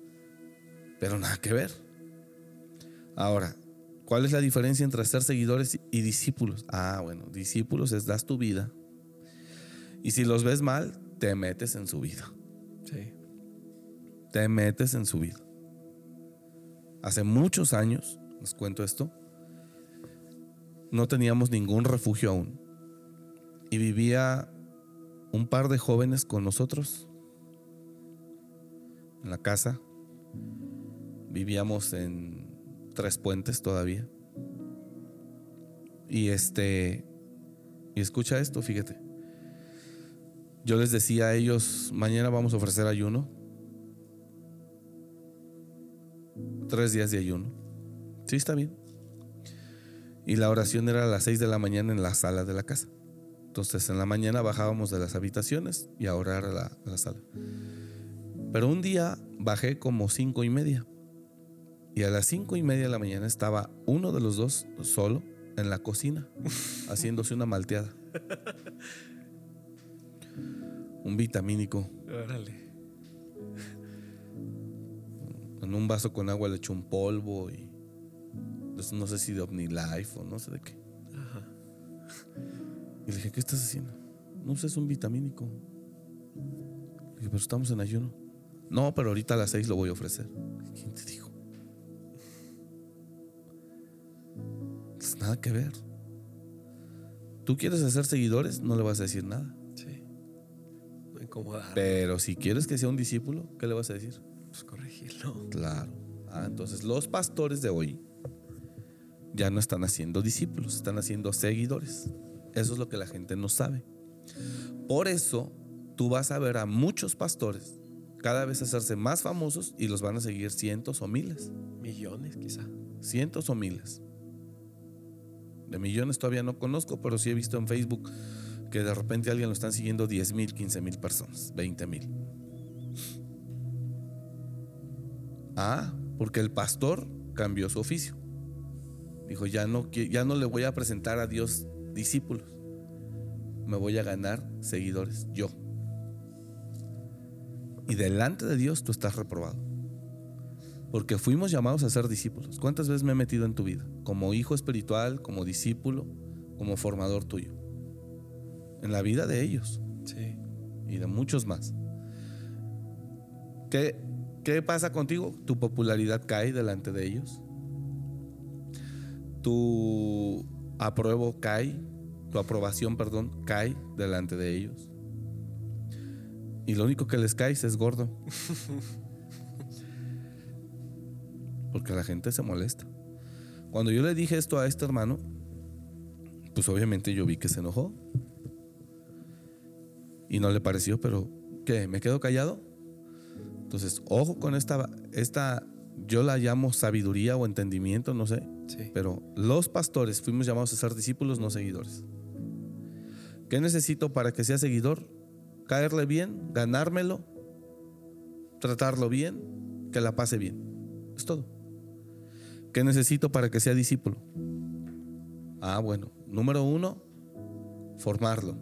S3: pero nada que ver. Ahora, ¿cuál es la diferencia entre ser seguidores y discípulos? Ah, bueno, discípulos es das tu vida. Y si los ves mal, te metes en su vida.
S2: Sí.
S3: Te metes en su vida. Hace muchos años, les cuento esto, no teníamos ningún refugio aún. Y vivía un par de jóvenes con nosotros en la casa. Vivíamos en Tres Puentes todavía. Y este, y escucha esto, fíjate. Yo les decía a ellos, mañana vamos a ofrecer ayuno. Tres días de ayuno. Sí, está bien. Y la oración era a las seis de la mañana en la sala de la casa. Entonces en la mañana bajábamos de las habitaciones y a orar a la, sala. Pero un día bajé como cinco y media. Y a las cinco y media de la mañana estaba uno de los dos solo en la cocina, haciéndose una malteada. Un vitamínico.
S2: Órale.
S3: En un vaso con agua le echó un polvo y no sé si de OmniLife o no sé de qué.
S2: Ajá.
S3: Y le dije, ¿qué estás haciendo? No sé, es un vitamínico. Le dije, pero estamos en ayuno. No, pero ahorita a las seis lo voy a ofrecer. ¿Quién te dijo? Pues nada que ver. Tú quieres hacer seguidores, no le vas a decir nada.
S2: Sí. No incomodar.
S3: Pero si quieres que sea un discípulo, ¿qué le vas a decir?
S2: Pues corregirlo.
S3: Claro. Ah, entonces los pastores de hoy ya no están haciendo discípulos, están haciendo seguidores. Eso es lo que la gente no sabe. Por eso tú vas a ver a muchos pastores cada vez hacerse más famosos y los van a seguir cientos o miles.
S2: Millones, quizá.
S3: Cientos o miles. De millones todavía no conozco, pero sí he visto en Facebook que de repente alguien lo están siguiendo 10 mil, 15 mil personas, 20 mil. Ah, porque el pastor cambió su oficio. Dijo, ya no, ya no le voy a presentar a Dios discípulos. Me voy a ganar seguidores, yo. Y delante de Dios tú estás reprobado. Porque fuimos llamados a ser discípulos. ¿Cuántas veces me he metido en tu vida? Como hijo espiritual, como discípulo, como formador tuyo. En la vida de ellos
S2: Sí.
S3: y de muchos más. ¿Qué, qué pasa contigo? Tu popularidad cae delante de ellos. Tu apruebo cae, tu aprobación, perdón, cae delante de ellos. Y lo único que les cae es gordo. Porque la gente se molesta. Cuando yo le dije esto a este hermano, pues obviamente yo vi que se enojó. Y no le pareció, pero ¿qué? ¿Me quedo callado? Entonces, ojo con esta, esta, yo la llamo sabiduría o entendimiento, no sé.
S2: Sí.
S3: Pero los pastores fuimos llamados a ser discípulos, no seguidores. ¿Qué necesito para que sea seguidor? Caerle bien, ganármelo, tratarlo bien, que la pase bien. Es todo. ¿Qué necesito para que sea discípulo? Ah, bueno, número uno, formarlo.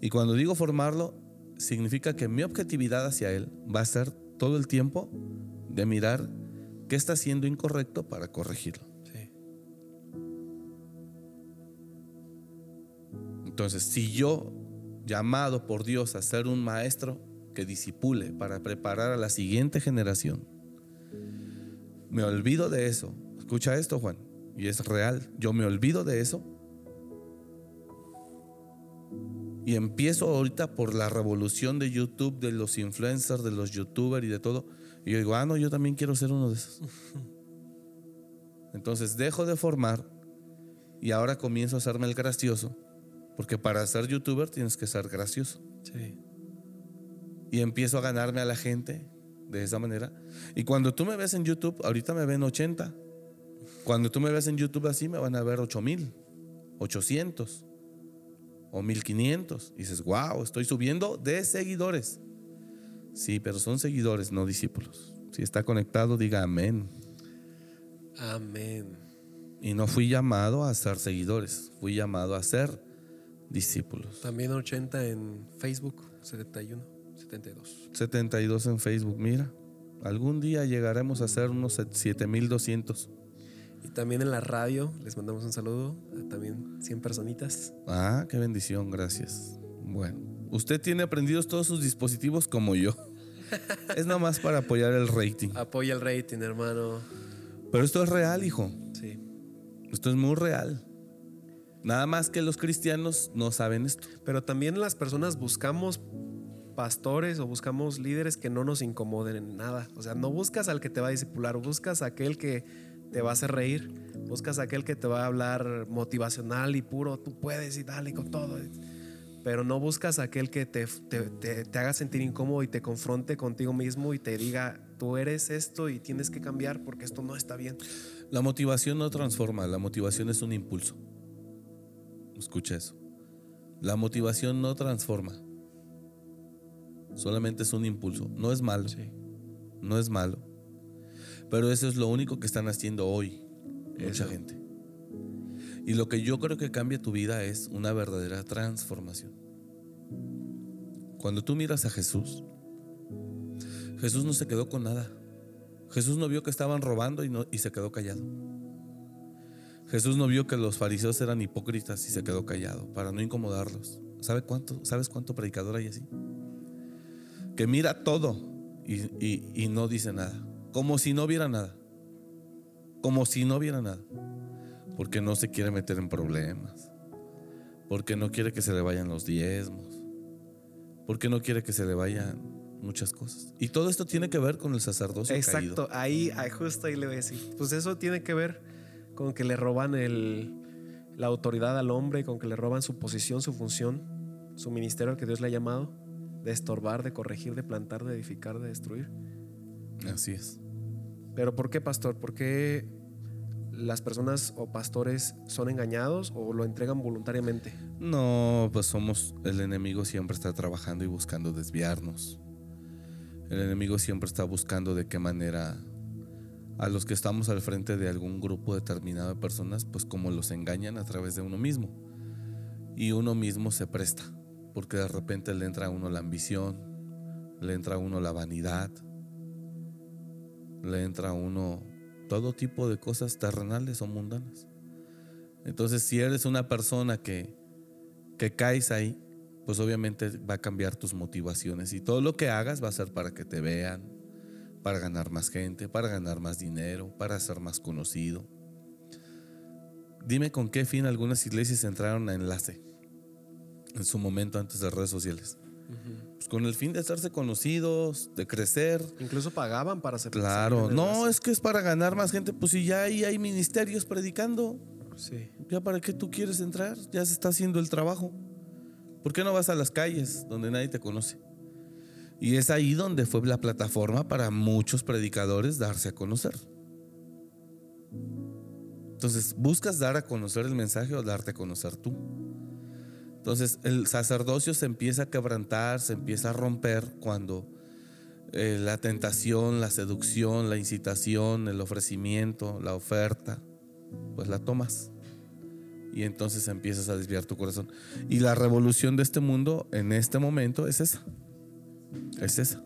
S3: Y cuando digo formarlo, significa que mi objetividad hacia él va a ser todo el tiempo de mirar qué está haciendo incorrecto para corregirlo.
S2: Sí.
S3: Entonces, si yo, llamado por Dios a ser un maestro que disipule para preparar a la siguiente generación, me olvido de eso. Escucha esto, Juan, y es real. Yo me olvido de eso y empiezo ahorita por la revolución de YouTube, de los influencers, de los youtubers y de todo. Y yo digo, ah, no, yo también quiero ser uno de esos. Entonces dejo de formar y ahora comienzo a hacerme el gracioso. Porque para ser youtuber tienes que ser gracioso.
S2: Sí.
S3: Y empiezo a ganarme a la gente de esa manera. Y cuando tú me ves en YouTube, ahorita me ven 80. Cuando tú me ves en YouTube así, me van a ver 8000, 800 o 1500. Y dices, wow, estoy subiendo de seguidores. Sí, pero son seguidores, no discípulos. Si está conectado, diga amén.
S2: Amén.
S3: Y no fui llamado a ser seguidores, fui llamado a ser discípulos.
S2: También 80 en Facebook, 71, 72.
S3: 72 en Facebook, mira. Algún día llegaremos a ser unos 7200.
S2: Y también en la radio, les mandamos un saludo, también 100 personitas.
S3: Ah, qué bendición, gracias. Bueno, usted tiene aprendidos todos sus dispositivos como yo. es nada más para apoyar el rating.
S2: Apoya el rating, hermano.
S3: Pero esto es real, hijo.
S2: Sí.
S3: Esto es muy real. Nada más que los cristianos no saben esto.
S2: Pero también las personas buscamos pastores o buscamos líderes que no nos incomoden en nada. O sea, no buscas al que te va a discipular, buscas aquel que te va a hacer reír, buscas aquel que te va a hablar motivacional y puro, tú puedes y dale con todo. Pero no buscas aquel que te, te, te, haga sentir incómodo y te confronte contigo mismo y te diga, tú eres esto y tienes que cambiar porque esto no está bien.
S3: La motivación no transforma, la motivación es un impulso. Escucha eso. La motivación no transforma. Solamente es un impulso. No es malo.
S2: Sí.
S3: No es malo. Pero eso es lo único que están haciendo hoy mucha gente. Y lo que yo creo que cambia tu vida es una verdadera transformación. Cuando tú miras a Jesús, Jesús no se quedó con nada. Jesús no vio que estaban robando y, no- y se quedó callado. Jesús no vio que los fariseos eran hipócritas y se quedó callado para no incomodarlos. ¿Sabe cuánto, ¿Sabes cuánto predicador hay así? Que mira todo y, y- no dice nada. Como si no viera nada. Como si no viera nada. Porque no se quiere meter en problemas. Porque no quiere que se le vayan los diezmos. Porque no quiere que se le vayan muchas cosas. Y todo esto tiene que ver con el sacerdocio caído.
S2: Exacto, ahí, ahí justo ahí le voy a decir. Pues eso tiene que ver con que le roban el, la autoridad al hombre, con que le roban su posición, su función, su ministerio al que Dios le ha llamado, de estorbar, de corregir, de plantar, de edificar, de destruir.
S3: Así es.
S2: Pero ¿por qué, pastor? ¿Por qué las personas o pastores son engañados o lo entregan voluntariamente?
S3: No, pues somos, el enemigo siempre está trabajando y buscando desviarnos. El enemigo siempre está buscando de qué manera a los que estamos al frente de algún grupo determinado de personas, pues como los engañan a través de uno mismo. Y uno mismo se presta, porque de repente le entra a uno la ambición, le entra a uno la vanidad, le entra a uno todo tipo de cosas terrenales o mundanas. Entonces, si eres una persona que, que caes ahí, pues obviamente va a cambiar tus motivaciones y todo lo que hagas va a ser para que te vean, para ganar más gente, para ganar más dinero, para ser más conocido. Dime con qué fin algunas iglesias entraron a enlace en su momento antes de redes sociales. Pues con el fin de hacerse conocidos, de crecer.
S2: Incluso pagaban para ser
S3: Claro, no, es que es para ganar más gente. Pues si ya ahí hay ministerios predicando,
S2: Sí.
S3: ¿Ya para qué tú quieres entrar? Ya se está haciendo el trabajo. ¿Por qué no vas a las calles donde nadie te conoce? Y es ahí donde fue la plataforma para muchos predicadores darse a conocer. Entonces, ¿buscas dar a conocer el mensaje o darte a conocer tú? Entonces, el sacerdocio se empieza a quebrantar, se empieza a romper cuando eh, la tentación, la seducción, la incitación, el ofrecimiento, la oferta, pues la tomas. Y entonces empiezas a desviar tu corazón. Y la revolución de este mundo en este momento es esa. Es esa.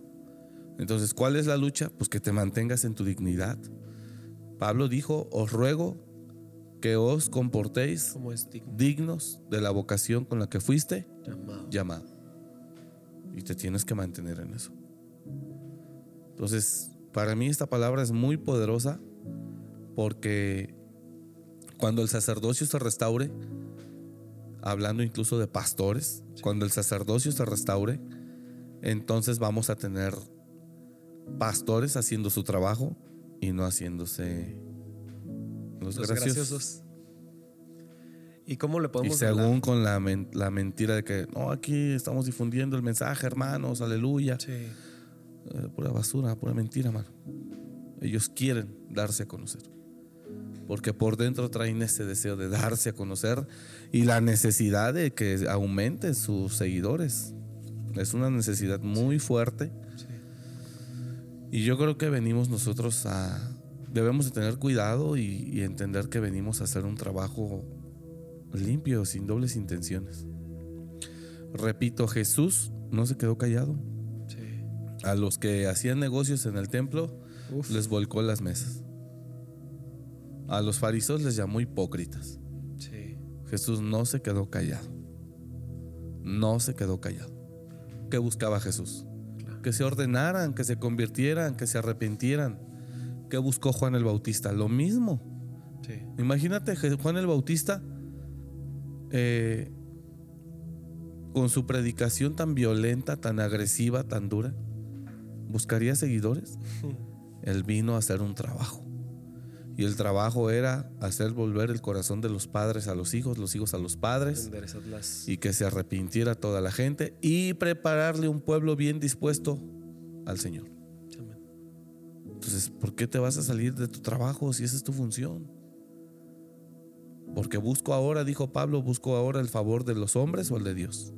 S3: Entonces, ¿cuál es la lucha? Pues que te mantengas en tu dignidad. Pablo dijo, os ruego que os comportéis
S2: Como es digno.
S3: dignos de la vocación con la que fuiste
S2: Llamado.
S3: llamado. Y te tienes que mantener en eso. Entonces, para mí esta palabra es muy poderosa porque cuando el sacerdocio se restaure, hablando incluso de pastores, cuando el sacerdocio se restaure, entonces vamos a tener pastores haciendo su trabajo y no haciéndose los,
S2: Los
S3: graciosos.
S2: graciosos. ¿Y cómo le
S3: Y
S2: podemos
S3: según
S2: hablar?
S3: con la, men- la mentira de que, no, aquí estamos difundiendo el mensaje, hermanos, aleluya.
S2: Sí.
S3: Eh, pura basura, pura mentira, mano. Ellos quieren darse a conocer. Porque por dentro traen ese deseo de darse a conocer y la necesidad de que aumenten sus seguidores. Es una necesidad muy fuerte.
S2: Sí.
S3: Y yo creo que venimos nosotros a... Debemos de tener cuidado y, y entender que venimos a hacer un trabajo limpio, sin dobles intenciones. Repito, Jesús no se quedó callado.
S2: Sí.
S3: A los que hacían negocios en el templo
S2: Uf.
S3: les volcó las mesas. A los fariseos les llamó hipócritas.
S2: Sí.
S3: Jesús no se quedó callado. No se quedó callado. ¿Qué buscaba Jesús?
S2: Claro.
S3: Que se ordenaran, que se convirtieran, que se arrepintieran. ¿Qué buscó Juan el Bautista? Lo mismo.
S2: Sí.
S3: Imagínate Juan el Bautista eh, con su predicación tan violenta, tan agresiva, tan dura. ¿Buscaría seguidores? Él vino a hacer un trabajo. Y el trabajo era hacer volver el corazón de los padres a los hijos, los hijos a los padres, y que se arrepintiera toda la gente y prepararle un pueblo bien dispuesto al Señor. Entonces, ¿por qué te vas a salir de tu trabajo si esa es tu función? Porque busco ahora, dijo Pablo, busco ahora el favor de los hombres o el de Dios.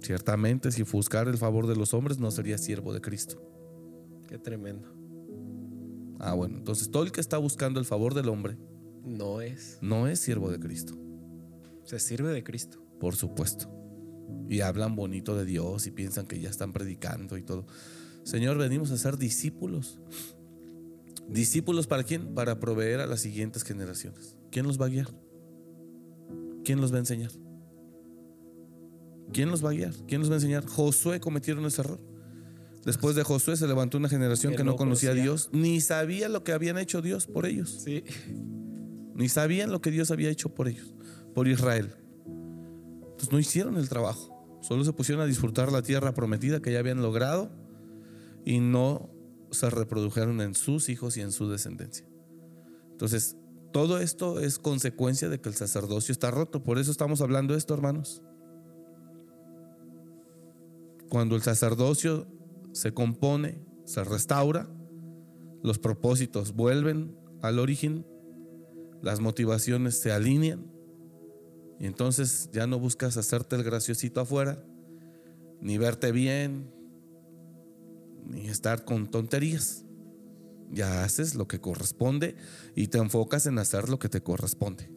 S3: Ciertamente, si buscar el favor de los hombres, no sería siervo de Cristo.
S2: Qué tremendo.
S3: Ah, bueno, entonces todo el que está buscando el favor del hombre
S2: No es.
S3: no es siervo de Cristo,
S2: Se sirve de Cristo.
S3: por supuesto. Y hablan bonito de Dios y piensan que ya están predicando y todo. Señor, venimos a ser discípulos. ¿Discípulos para quién? Para proveer a las siguientes generaciones. ¿Quién los va a guiar? ¿Quién los va a enseñar? ¿Quién los va a guiar? ¿Quién los va a enseñar? Josué cometieron ese error. Después de Josué se levantó una generación
S2: Que
S3: que no
S2: no
S3: conocía a
S2: conocía.
S3: Dios, ni sabía lo que habían hecho Dios por ellos.
S2: Sí.
S3: Ni sabían lo que Dios había hecho por ellos, por Israel. Entonces no hicieron el trabajo. Solo se pusieron a disfrutar la tierra prometida que ya habían logrado y no se reprodujeron en sus hijos y en su descendencia. Entonces, todo esto es consecuencia de que el sacerdocio está roto. Por eso estamos hablando de esto, hermanos. Cuando el sacerdocio se compone, se restaura, los propósitos vuelven al origen, las motivaciones se alinean y entonces ya no buscas hacerte el graciosito afuera, ni verte bien, ni estar con tonterías. Ya haces lo que corresponde y te enfocas en hacer lo que te corresponde.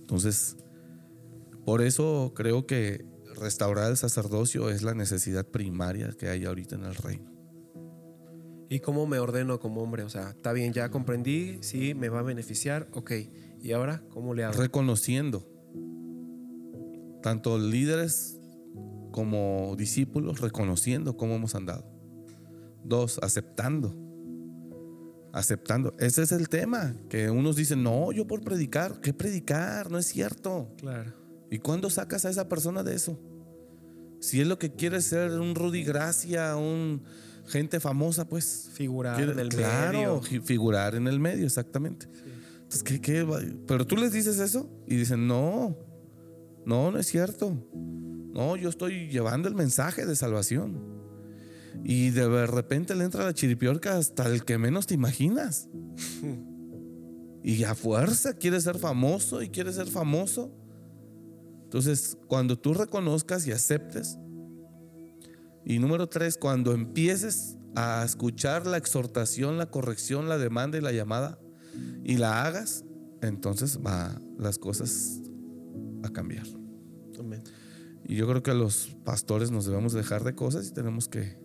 S3: Entonces, por eso creo que restaurar el sacerdocio es la necesidad primaria que hay ahorita en el reino.
S2: ¿Y cómo me ordeno como hombre? O sea, está bien, ya comprendí, sí, me va a beneficiar, ok. ¿Y ahora cómo le hago?
S3: reconociendo tanto líderes como discípulos, reconociendo cómo hemos andado. Dos, aceptando. Aceptando. Ese es el tema, que unos dicen, no, yo por predicar, ¿qué predicar? No es cierto.
S2: Claro.
S3: ¿Y cuándo sacas a esa persona de eso? Si es lo que quiere ser un Rudy Gracia, un gente famosa, pues
S2: Figurar
S3: quiere-
S2: en el
S3: claro,
S2: medio.
S3: figurar en el medio, exactamente. Entonces, ¿qué, qué? Pero tú les dices eso y dicen, no, no, no es cierto. No, yo estoy llevando el mensaje de salvación. Y de repente le entra la chiripiorca hasta el que menos te imaginas. Y a fuerza quiere ser famoso y quiere ser famoso. Entonces, cuando tú reconozcas y aceptes. Y número tres, cuando empieces a escuchar la exhortación, la corrección, la demanda y la llamada y la hagas, entonces va las cosas a cambiar.
S2: Amén.
S3: Y yo creo que los pastores nos debemos dejar de cosas y tenemos que,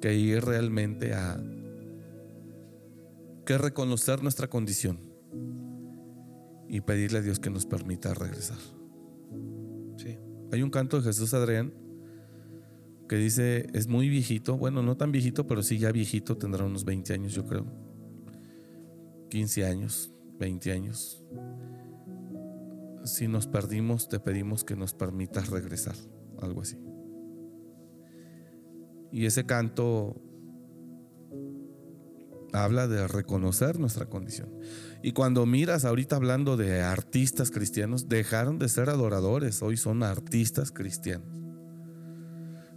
S3: que ir realmente a que reconocer nuestra condición y pedirle a Dios que nos permita regresar.
S2: Sí.
S3: Hay un canto de Jesús Adrián que dice, es muy viejito, bueno, no tan viejito, pero sí ya viejito, tendrá unos 20 años yo creo, 15 años, 20 años. Si nos perdimos, te pedimos que nos permitas regresar, algo así. Y ese canto habla de reconocer nuestra condición. Y cuando miras ahorita hablando de artistas cristianos, dejaron de ser adoradores, hoy son artistas cristianos.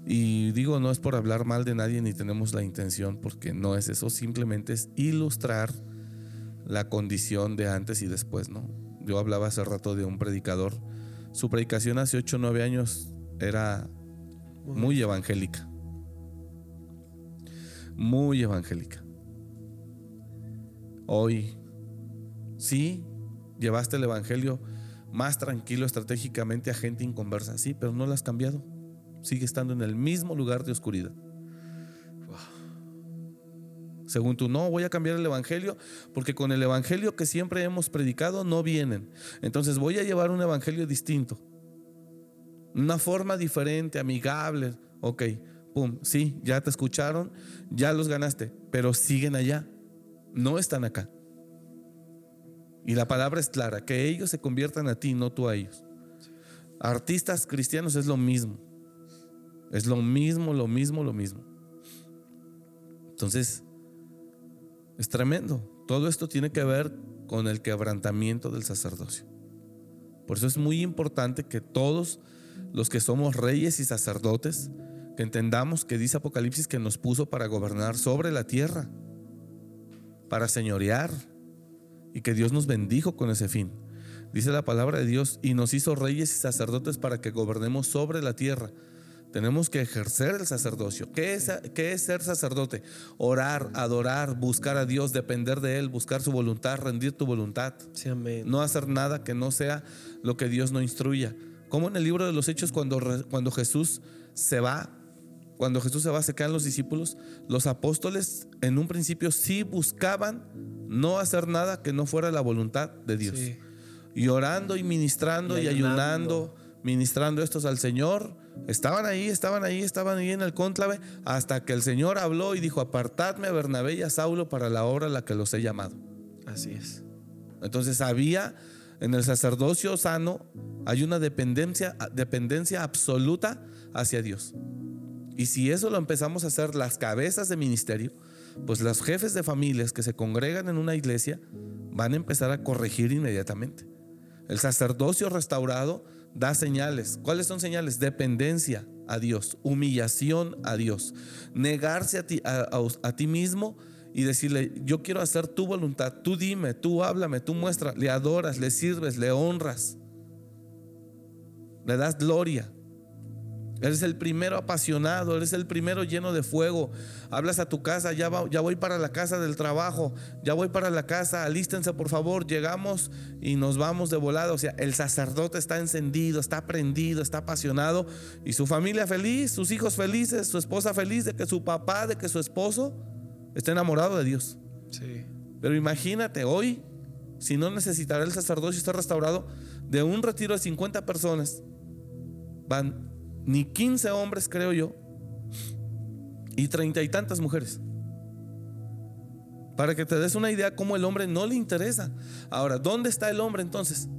S3: Y digo, no es por hablar mal de nadie ni tenemos la intención, porque no es eso, simplemente es ilustrar la condición de antes y después, ¿no? Yo hablaba hace rato de un predicador, su predicación hace 8 o 9 años era muy evangélica, muy evangélica. Hoy, sí, llevaste el Evangelio más tranquilo estratégicamente a gente inconversa, sí, pero no lo has cambiado. Sigue estando en el mismo lugar de oscuridad. Según tú, no, voy a cambiar el Evangelio porque con el Evangelio que siempre hemos predicado no vienen. Entonces voy a llevar un Evangelio distinto. Una forma diferente, amigable. Ok, pum, sí, ya te escucharon, ya los ganaste, pero siguen allá no están acá. Y la palabra es clara, que ellos se conviertan a ti, no tú a ellos. Artistas cristianos es lo mismo. Es lo mismo, lo mismo, lo mismo. Entonces, es tremendo. Todo esto tiene que ver con el quebrantamiento del sacerdocio. Por eso es muy importante que todos los que somos reyes y sacerdotes, que entendamos que dice Apocalipsis que nos puso para gobernar sobre la tierra para señorear y que Dios nos bendijo con ese fin. Dice la palabra de Dios y nos hizo reyes y sacerdotes para que gobernemos sobre la tierra. Tenemos que ejercer el sacerdocio. ¿Qué es, qué es ser sacerdote? Orar, adorar, buscar a Dios, depender de Él, buscar su voluntad, rendir tu voluntad. No hacer nada que no sea lo que Dios no instruya. Como en el libro de los Hechos, cuando, cuando Jesús se va cuando Jesús se va, se quedan los discípulos, los apóstoles en un principio sí buscaban no hacer nada que no fuera la voluntad de Dios. Y orando y ministrando y, ayunando, ministrando estos al Señor. Estaban ahí, estaban ahí, estaban ahí en el cónclave, hasta que el Señor habló y dijo, apartadme a Bernabé y a Saulo para la obra a la que los he llamado.
S2: Así es.
S3: Entonces había en el sacerdocio sano, hay una dependencia, dependencia absoluta hacia Dios. Y si eso lo empezamos a hacer las cabezas de ministerio, pues los jefes de familias que se congregan en una iglesia van a empezar a corregir inmediatamente. El sacerdocio restaurado da señales. ¿Cuáles son señales? Dependencia a Dios, humillación a Dios, negarse a ti, a, ti mismo y decirle, yo quiero hacer tu voluntad, tú dime, tú háblame, tú muestra, le adoras, le sirves, le honras, le das gloria. Eres el primero apasionado, eres el primero lleno de fuego. Hablas a tu casa, ya, ya voy para la casa del trabajo, ya voy para la casa, alístense por favor, llegamos y nos vamos de volada. O sea, el sacerdote está encendido, está prendido, está apasionado y su familia feliz, sus hijos felices, su esposa feliz de que su papá, de que su esposo esté enamorado de Dios.
S2: Sí.
S3: Pero imagínate, hoy, si no necesitará el sacerdocio estar restaurado, de un retiro de 50 personas, van ni 15 hombres, creo yo, y treinta y tantas mujeres. Para que te des una idea cómo el hombre no le interesa. Ahora, ¿dónde está el hombre entonces?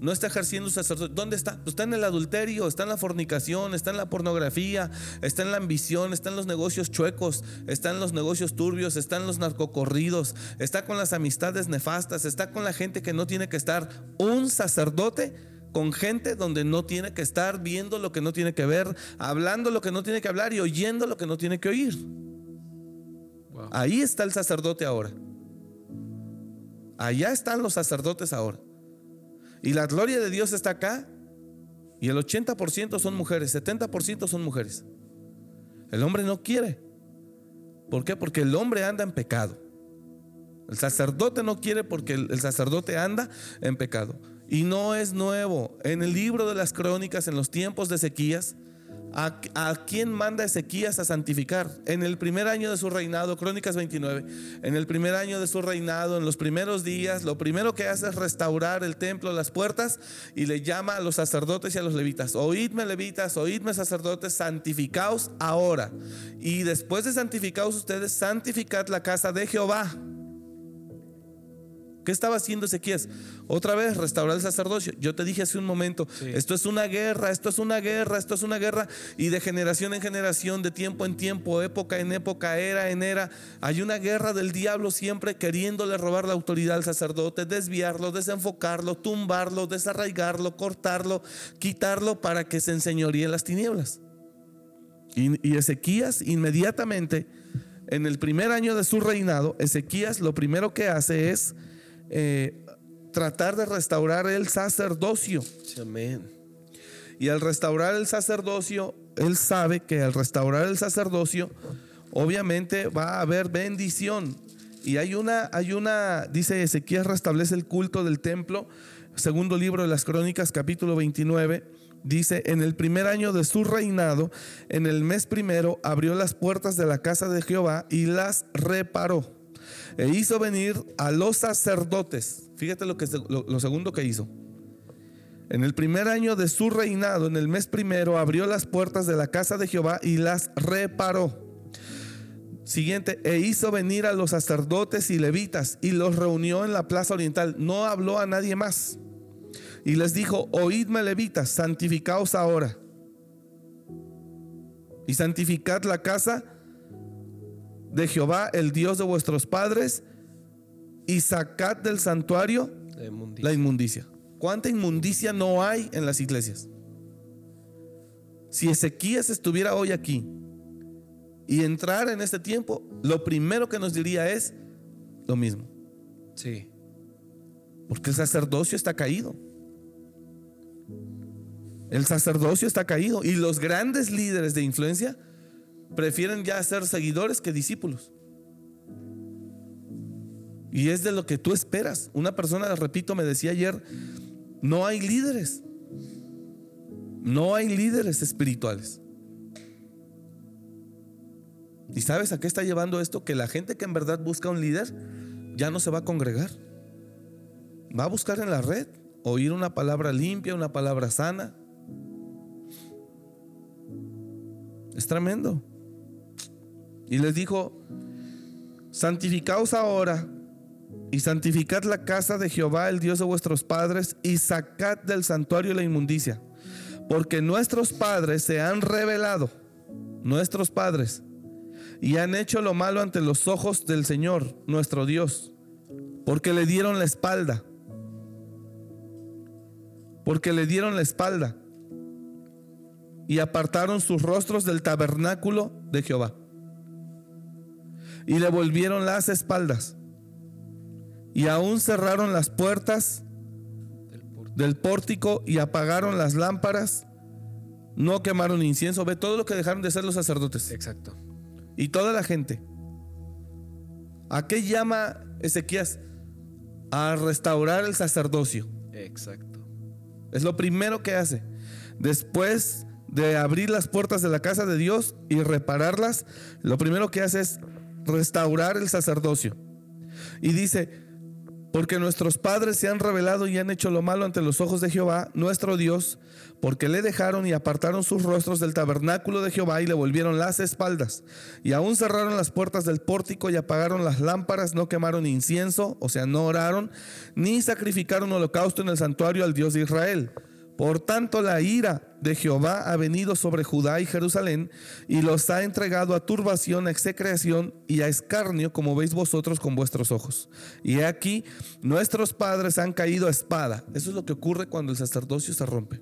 S3: No está ejerciendo sacerdocio. ¿Dónde está? Pues está en el adulterio, está en la fornicación, está en la pornografía, está en la ambición, está en los negocios chuecos, está en los negocios turbios, está en los narcocorridos, está con las amistades nefastas, está con la gente que no tiene que estar. Un sacerdote con gente donde no tiene que estar viendo lo que no tiene que ver, hablando lo que no tiene que hablar y oyendo lo que no tiene que oír. Ahí está el sacerdote ahora. Allá están los sacerdotes ahora. Y la gloria de Dios está acá. Y el 80% son mujeres, 70% son mujeres. El hombre no quiere. ¿Por qué? Porque el hombre anda en pecado. El sacerdote no quiere porque el sacerdote anda en pecado. Y no es nuevo. En el libro de las crónicas, en los tiempos de sequías, ¿A, a quién manda Ezequías a santificar? En el primer año de su reinado, Crónicas 29, en el primer año de su reinado, en los primeros días, lo primero que hace es restaurar el templo, las puertas, y le llama a los sacerdotes y a los levitas, oídme levitas, oídme sacerdotes, santificaos ahora. Y después de santificaos ustedes, santificad la casa de Jehová. ¿Qué estaba haciendo Ezequías? Otra vez, restaurar el sacerdocio. Yo te dije hace un momento, esto es una guerra, esto es una guerra, esto es una guerra. Y de generación en generación, de tiempo en tiempo, época en época, era en era, hay una guerra del diablo siempre queriéndole robar la autoridad al sacerdote, desviarlo, desenfocarlo, tumbarlo, desarraigarlo, cortarlo, quitarlo para que se enseñoríe las tinieblas. Y, y Ezequías inmediatamente, en el primer año de su reinado, Ezequías lo primero que hace es eh, tratar de restaurar el sacerdocio.
S2: Amén.
S3: Y al restaurar el sacerdocio, él sabe que al restaurar el sacerdocio, obviamente va a haber bendición. Y hay una, hay una, dice Ezequiel restablece el culto del templo, segundo libro de las crónicas, capítulo 29. Dice, en el primer año de su reinado, en el mes primero, abrió las puertas de la casa de Jehová y las reparó e hizo venir a los sacerdotes. Fíjate lo, que, lo, lo segundo que hizo. En el primer año de su reinado, en el mes primero, abrió las puertas de la casa de Jehová y las reparó. Siguiente, e hizo venir a los sacerdotes y levitas y los reunió en la plaza oriental. No habló a nadie más. Y les dijo, oídme levitas, santificaos ahora. Y santificad la casa de Jehová, el Dios de vuestros padres, y sacad del santuario
S2: La inmundicia.
S3: la inmundicia. ¿Cuánta inmundicia no hay en las iglesias? Si Ezequías estuviera hoy aquí y entrar en este tiempo, lo primero que nos diría es lo mismo.
S2: Sí.
S3: Porque el sacerdocio está caído. El sacerdocio está caído. Y los grandes líderes de influencia prefieren ya ser seguidores que discípulos. Y es de lo que tú esperas. Una persona, repito, me decía ayer, no hay líderes. No hay líderes espirituales. ¿Y sabes a qué está llevando esto? Que la gente que en verdad busca un líder ya no se va a congregar. Va a buscar en la red, oír una palabra limpia, una palabra sana. Es tremendo. Y les dijo, santificaos ahora y santificad la casa de Jehová, el Dios de vuestros padres, y sacad del santuario la inmundicia. Porque nuestros padres se han revelado, nuestros padres, y han hecho lo malo ante los ojos del Señor, nuestro Dios, porque le dieron la espalda. Porque le dieron la espalda y apartaron sus rostros del tabernáculo de Jehová. Y le volvieron las espaldas. Y aún cerraron las puertas
S2: Del
S3: pórtico y apagaron las lámparas. No quemaron incienso. Ve todo lo que dejaron de hacer los sacerdotes
S2: Exacto.
S3: y toda la gente. ¿A qué llama Ezequías? A restaurar el sacerdocio.
S2: Exacto.
S3: Es lo primero que hace. Después de abrir las puertas de la casa de Dios y repararlas, lo primero que hace es restaurar el sacerdocio. Y dice, porque nuestros padres se han revelado y han hecho lo malo ante los ojos de Jehová, nuestro Dios, porque le dejaron y apartaron sus rostros del tabernáculo de Jehová y le volvieron las espaldas. Y aún cerraron las puertas del pórtico y apagaron las lámparas, no quemaron incienso, o sea, no oraron, ni sacrificaron holocausto en el santuario al Dios de Israel. Por tanto, la ira de Jehová ha venido sobre Judá y Jerusalén y los ha entregado a turbación, a execración y a escarnio, como veis vosotros con vuestros ojos. Y aquí, nuestros padres han caído a espada. Eso es lo que ocurre cuando el sacerdocio se rompe.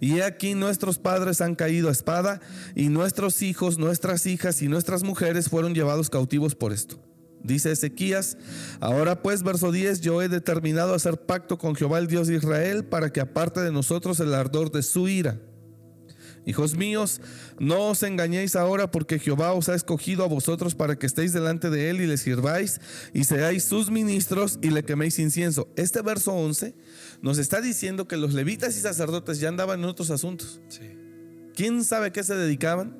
S3: Y aquí nuestros padres han caído a espada y nuestros hijos, nuestras hijas y nuestras mujeres fueron llevados cautivos por esto. Dice Ezequías, ahora pues, verso 10, yo he determinado hacer pacto con Jehová el Dios de Israel para que aparte de nosotros el ardor de su ira. Hijos míos, no os engañéis ahora porque Jehová os ha escogido a vosotros para que estéis delante de él y le sirváis y seáis sus ministros y le queméis incienso. Este verso 11 nos está diciendo que los levitas y sacerdotes ya andaban en otros asuntos.
S2: Sí.
S3: ¿Quién sabe qué se dedicaban?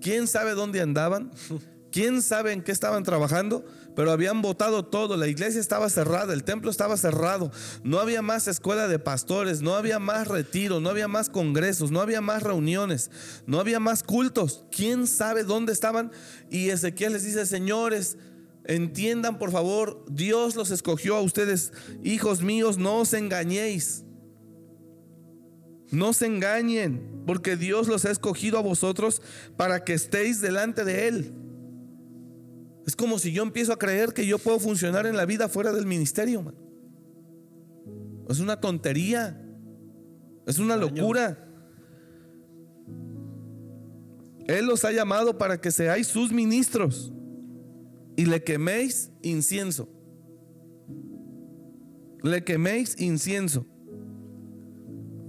S3: ¿Quién sabe dónde andaban? ¿Quién sabe en qué estaban trabajando? Pero habían votado todo, la iglesia estaba cerrada, el templo estaba cerrado, no había más escuela de pastores, no había más retiro, no había más congresos, no había más reuniones, no había más cultos. ¿Quién sabe dónde estaban? Y Ezequiel les dice, señores, entiendan por favor, Dios los escogió a ustedes, hijos míos, no os engañéis. No se engañen, porque Dios los ha escogido a vosotros para que estéis delante de Él. Es como si yo empiezo a creer que yo puedo funcionar en la vida fuera del ministerio. Es una tontería. Es una locura. Él los ha llamado para que seáis sus ministros y le queméis incienso. Le queméis incienso.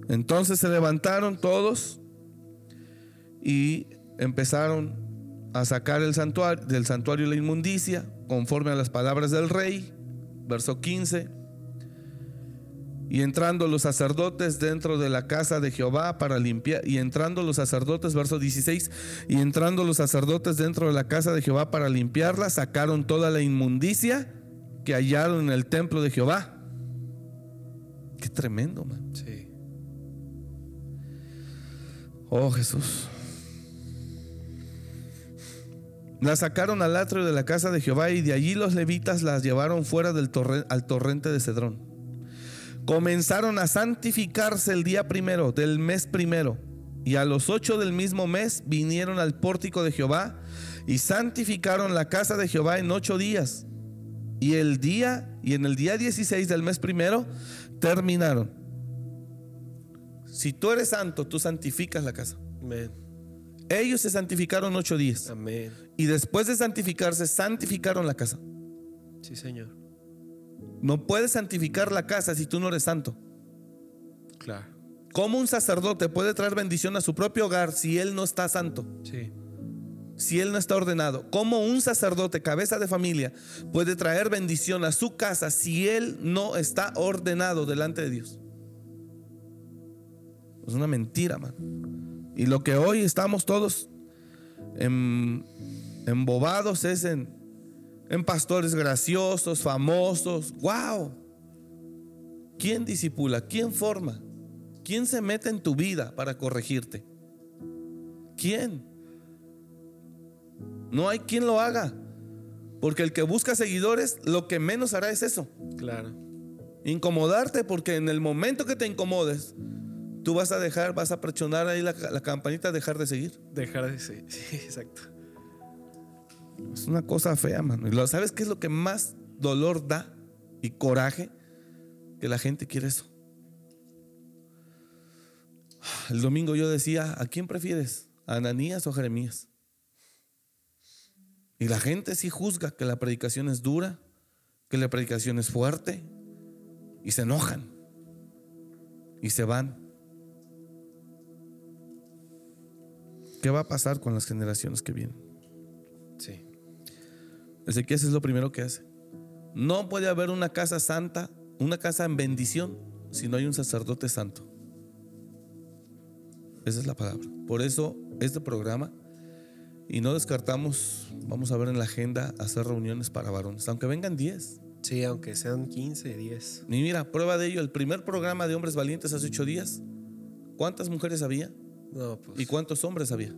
S3: Entonces se levantaron todos y empezaron a sacar el santuario, del santuario la inmundicia, conforme a las palabras del rey, verso 15. Y entrando los sacerdotes dentro de la casa de Jehová para limpiar, y entrando los sacerdotes, verso 16, y entrando los sacerdotes dentro de la casa de Jehová para limpiarla, sacaron toda la inmundicia que hallaron en el templo de Jehová. Qué tremendo, man.
S2: Sí.
S3: Oh Jesús. La sacaron al atrio de la casa de Jehová y de allí los levitas las llevaron fuera del al torrente de Cedrón. Comenzaron a santificarse el día primero del mes primero y a los ocho del mismo mes vinieron al pórtico de Jehová y santificaron la casa de Jehová en ocho días. Y el día, y en el día 16 del mes primero, terminaron. Si tú eres santo, tú santificas la casa.
S2: Amén.
S3: Ellos se santificaron ocho días.
S2: Amén.
S3: Y después de santificarse, santificaron la casa.
S2: Sí, Señor.
S3: No puedes santificar la casa si tú no eres santo.
S2: Claro.
S3: ¿Cómo un sacerdote puede traer bendición a su propio hogar si él no está santo?
S2: Sí.
S3: Si él no está ordenado. ¿Cómo un sacerdote, cabeza de familia, puede traer bendición a su casa si él no está ordenado delante de Dios? Es una mentira, man. Y lo que hoy estamos todos embobados es en, en pastores graciosos, famosos. ¡Wow! ¿Quién disipula? ¿Quién forma? ¿Quién se mete en tu vida para corregirte? ¿Quién? No hay quien lo haga. Porque el que busca seguidores, lo que menos hará es eso.
S2: Claro.
S3: Incomodarte porque en el momento que te incomodes, tú vas a dejar, vas a presionar ahí la, campanita, dejar de seguir.
S2: Dejar de seguir, sí, exacto.
S3: Es una cosa fea, mano. ¿Y sabes qué es lo que más dolor da y coraje? Que la gente quiere eso. El domingo yo decía, ¿a quién prefieres? ¿A Ananías o Jeremías? Y la gente sí juzga que la predicación es dura, que la predicación es fuerte, y se enojan, y se van. ¿Qué va a pasar con las generaciones que vienen?
S2: Sí.
S3: Ezequiel es lo primero que hace. No puede haber una casa santa, una casa en bendición, si no hay un sacerdote santo. Esa es la palabra. Por eso este programa, y no descartamos, vamos a ver en la agenda, hacer reuniones para varones, aunque vengan 10.
S2: Sí, aunque sean 15, 10.
S3: Y mira, prueba de ello, el primer programa de hombres valientes hace ocho días, ¿cuántas mujeres había?
S2: Pues,
S3: ¿Y cuántos hombres había?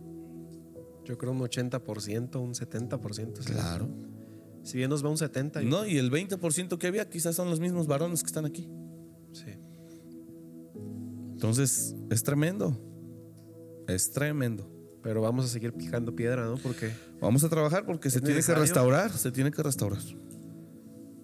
S2: Yo creo un 80%, un 70%.
S3: Claro.
S2: Si bien nos va un 70%.
S3: No, y el 20% que había quizás son los mismos varones que están aquí.
S2: Sí.
S3: Entonces, es tremendo. Es tremendo.
S2: Pero vamos a seguir picando piedra, ¿no? Porque.
S3: Vamos a trabajar porque se tiene que restaurar. Se tiene que restaurar.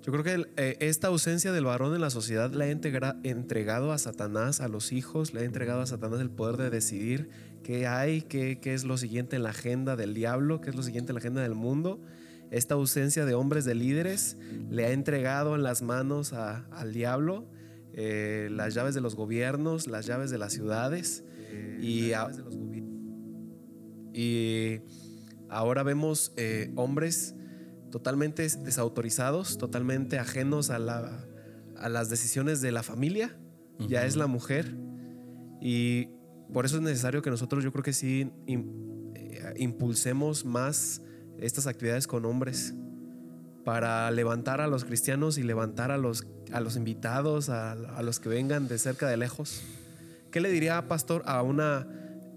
S2: Yo creo que eh, esta ausencia del varón en la sociedad le ha entregado a Satanás, a los hijos, le ha entregado a Satanás el poder de decidir qué hay, qué, qué, es lo siguiente en la agenda del diablo, qué es lo siguiente en la agenda del mundo. Esta ausencia de hombres, de líderes, le ha entregado en las manos al diablo eh, las llaves de los gobiernos, las llaves de las ciudades. y, y, ahora vemos eh, hombres totalmente desautorizados, totalmente ajenos a, las decisiones de la familia, ya es la mujer. Y por eso es necesario que nosotros yo creo que sí im- eh, impulsemos más estas actividades con hombres para levantar a los cristianos y levantar a los, a los invitados, a, a los que vengan de cerca, de lejos. ¿Qué le diría, pastor, a una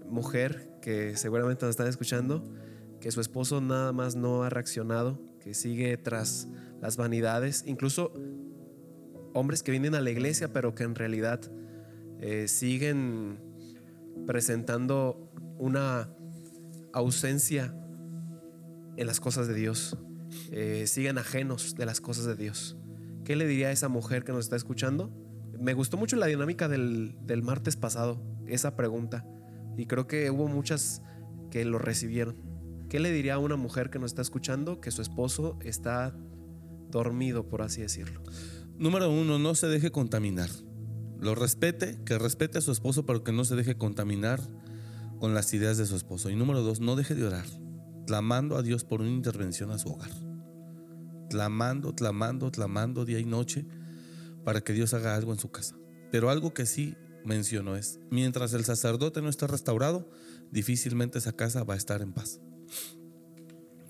S2: mujer que seguramente nos están escuchando, que su esposo nada más no ha reaccionado, que sigue tras las vanidades, incluso hombres que vienen a la iglesia, pero que en realidad eh, siguen presentando una ausencia en las cosas de Dios, eh, siguen ajenos de las cosas de Dios. ¿Qué le diría a esa mujer que nos está escuchando? Me gustó mucho la dinámica del, del martes pasado, esa pregunta, y creo que hubo muchas que lo recibieron. ¿Qué le diría a una mujer que nos está escuchando que su esposo está dormido, por así decirlo?
S3: Número uno, no se deje contaminar. Lo respete, que respete a su esposo, pero que no se deje contaminar con las ideas de su esposo. Y número dos, no deje de orar, clamando a Dios por una intervención a su hogar. Clamando, clamando, clamando día y noche para que Dios haga algo en su casa. Pero algo que sí menciono es, mientras el sacerdote no esté restaurado, difícilmente esa casa va a estar en paz.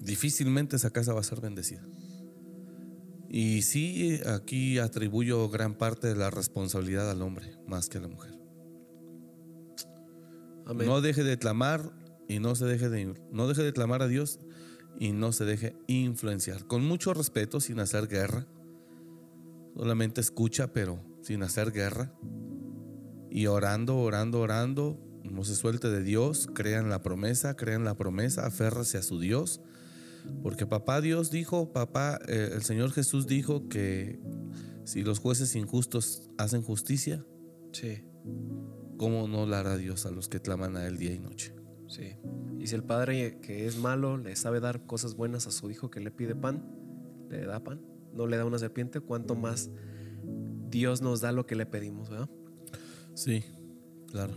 S3: Difícilmente esa casa va a ser bendecida. Y sí, aquí atribuyo gran parte de la responsabilidad al hombre más que a la mujer.
S2: Amén.
S3: No deje de clamar y no se deje de no deje de clamar a Dios y no se deje influenciar. Con mucho respeto, sin hacer guerra. Solamente escucha, pero sin hacer guerra. Y orando, orando, orando, no se suelte de Dios, crea en la promesa, crea en la promesa, aférrese a su Dios. Porque papá Dios dijo, papá, eh, el Señor Jesús dijo que si los jueces injustos hacen justicia,
S2: Sí,
S3: ¿cómo no la hará Dios a los que claman a Él día y noche?
S2: sí. Y si el padre que es malo le sabe dar cosas buenas a su hijo que le pide pan, le da pan, no le da una serpiente, cuánto más Dios nos da lo que le pedimos, ¿verdad?
S3: Sí, claro.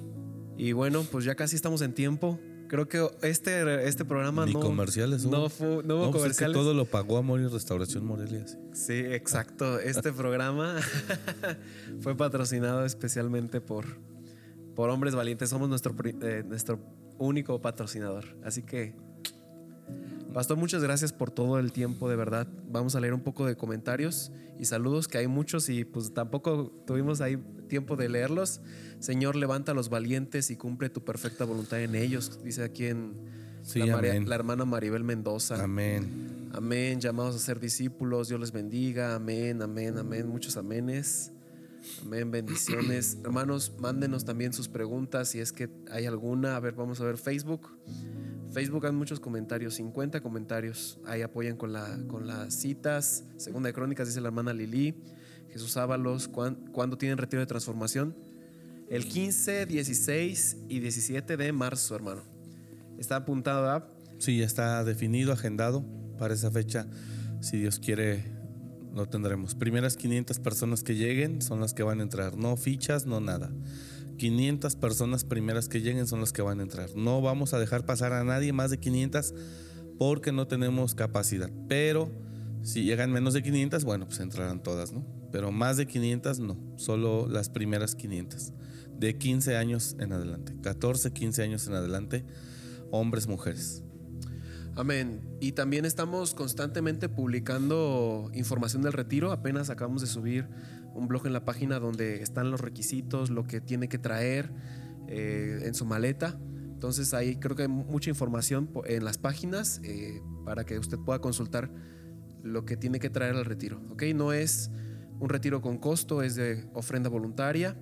S2: Y bueno, pues ya casi estamos en tiempo. Creo que este, este programa
S3: Ni
S2: no,
S3: comerciales
S2: no, fu- no hubo
S3: No, pues es que
S2: comerciales.
S3: todo lo pagó Amor y Restauración Morelia. sí.
S2: Sí, exacto. Este programa fue patrocinado especialmente por, por Hombres Valientes. Somos nuestro, eh, nuestro único patrocinador. Así que, Pastor, muchas gracias por todo el tiempo, de verdad. Vamos a leer un poco de comentarios y saludos, que hay muchos y pues tampoco tuvimos ahí tiempo de leerlos. Señor, levanta a los valientes y cumple tu perfecta voluntad en ellos, dice aquí en
S3: Sí,
S2: la, María- la hermana Maribel Mendoza.
S3: Amén.
S2: Amén, llamados a ser discípulos, Dios les bendiga, amén, amén, amén, muchos amenes, amén, bendiciones. Hermanos, mándenos también sus preguntas si es que hay alguna. A ver, vamos a ver Facebook. Facebook hay muchos comentarios, 50 comentarios. Ahí apoyan con, la, con las citas. Segunda de Crónicas dice la hermana Lili. Jesús Ábalos, ¿cuán- ¿cuándo tienen retiro de transformación? El 15, 16 y 17 de marzo, hermano. Está apuntado, ¿verdad?
S3: Sí, ya está definido, agendado para esa fecha. Si Dios quiere, lo tendremos. Primeras 500 personas que lleguen son las que van a entrar. No fichas, no nada. 500 personas primeras que lleguen son las que van a entrar. No vamos a dejar pasar a nadie más de 500 porque no tenemos capacidad. Pero si llegan menos de 500, bueno, pues entrarán todas, ¿no? Pero más de 500 no, solo las primeras 500. De 15 años en adelante, 14, 15 años en adelante, hombres, mujeres.
S2: Amén. Y también estamos constantemente publicando información del retiro. Apenas acabamos de subir un blog en la página donde están los requisitos, lo que tiene que traer eh, en su maleta. Entonces ahí creo que hay mucha información en las páginas eh, para que usted pueda consultar lo que tiene que traer al retiro. ¿ok? No es un retiro con costo, es de ofrenda voluntaria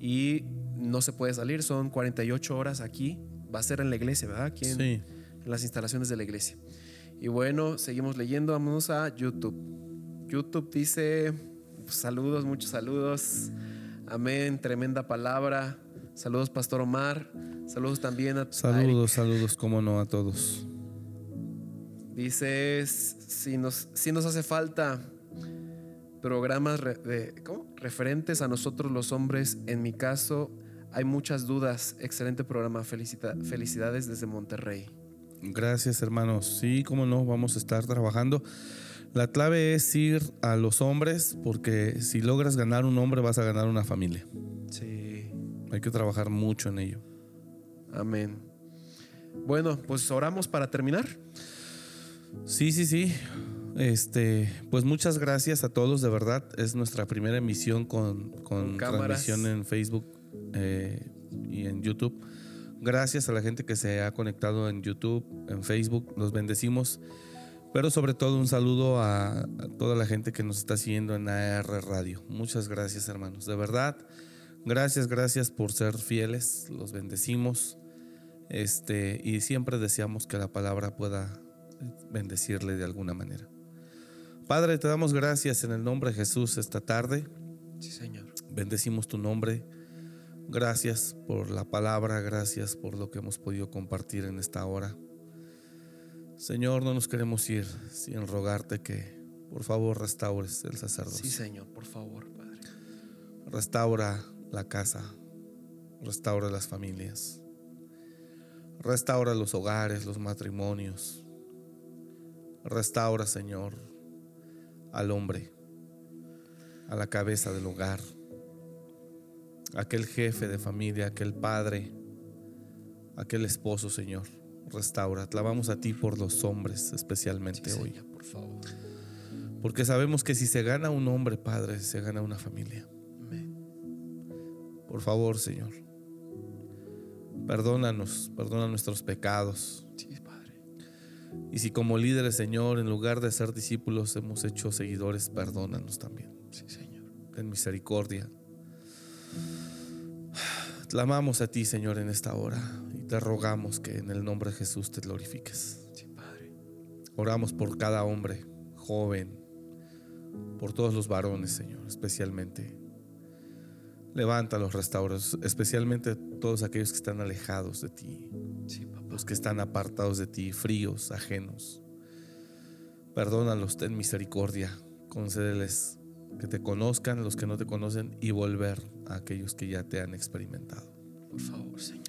S2: y no se puede salir. Son 48 horas aquí. Va a ser en la iglesia, ¿verdad? Aquí en,
S3: Sí.
S2: en las instalaciones de la iglesia. Y bueno, seguimos leyendo, vámonos a YouTube. YouTube dice, saludos, muchos saludos. Amén, tremenda palabra. Saludos, Pastor Omar. Saludos también a.
S3: Saludos, saludos, como no, a todos.
S2: Dice, si nos, si nos hace falta programas de- ¿cómo? referentes a nosotros los hombres, en mi caso hay muchas dudas. Excelente programa, Felicita- felicidades desde Monterrey.
S3: Gracias, hermanos. Sí, como no, vamos a estar trabajando. La clave es ir a los hombres, porque si logras ganar un hombre, vas a ganar una familia.
S2: Sí.
S3: Hay que trabajar mucho en ello.
S2: Amén. Bueno, pues oramos para terminar.
S3: Sí, sí, sí. Este, pues muchas gracias a todos, de verdad. Es nuestra primera emisión con, con,
S2: Con
S3: transmisión en Facebook eh, y en YouTube. Gracias a la gente que se ha conectado en YouTube, en Facebook. Los bendecimos. Pero sobre todo un saludo a, a toda la gente que nos está siguiendo en AR Radio. Muchas gracias, hermanos. De verdad, gracias, gracias por ser fieles. Los bendecimos. Este, y siempre deseamos que la palabra pueda bendecirle de alguna manera. Padre, te damos gracias en el nombre de Jesús esta tarde.
S2: Sí, Señor.
S3: Bendecimos tu nombre. Gracias por la palabra, gracias por lo que hemos podido compartir en esta hora. Señor, no nos queremos ir sin rogarte que por favor restaures el sacerdocio.
S2: Sí, Señor, por favor, Padre.
S3: Restaura la casa, restaura las familias, restaura los hogares, los matrimonios. Restaura, Señor, al hombre, a la cabeza del hogar, aquel jefe de familia, aquel padre, aquel esposo, Señor. Restaura. Clamamos a ti por los hombres, especialmente
S2: Sí,
S3: hoy.
S2: Señor, por favor.
S3: Porque sabemos que si se gana un hombre, Padre, se gana una familia.
S2: Amén.
S3: Por favor, Señor. Perdónanos, perdona nuestros pecados.
S2: Sí, Padre.
S3: Y si como líderes, Señor, en lugar de ser discípulos, hemos hecho seguidores, perdónanos también.
S2: Sí, Señor.
S3: Ten misericordia. Clamamos a ti, Señor, en esta hora y te rogamos que en el nombre de Jesús te glorifiques.
S2: Sí, Padre.
S3: Oramos por cada hombre, joven, por todos los varones, Señor, especialmente. Levanta los restauros, especialmente todos aquellos que están alejados de ti,
S2: Sí, papá.
S3: los que están apartados de ti, fríos, ajenos. Perdónalos, ten misericordia, concédeles que te conozcan, los que no te conocen, y volver a aquellos que ya te han experimentado.
S2: Por favor, Señor.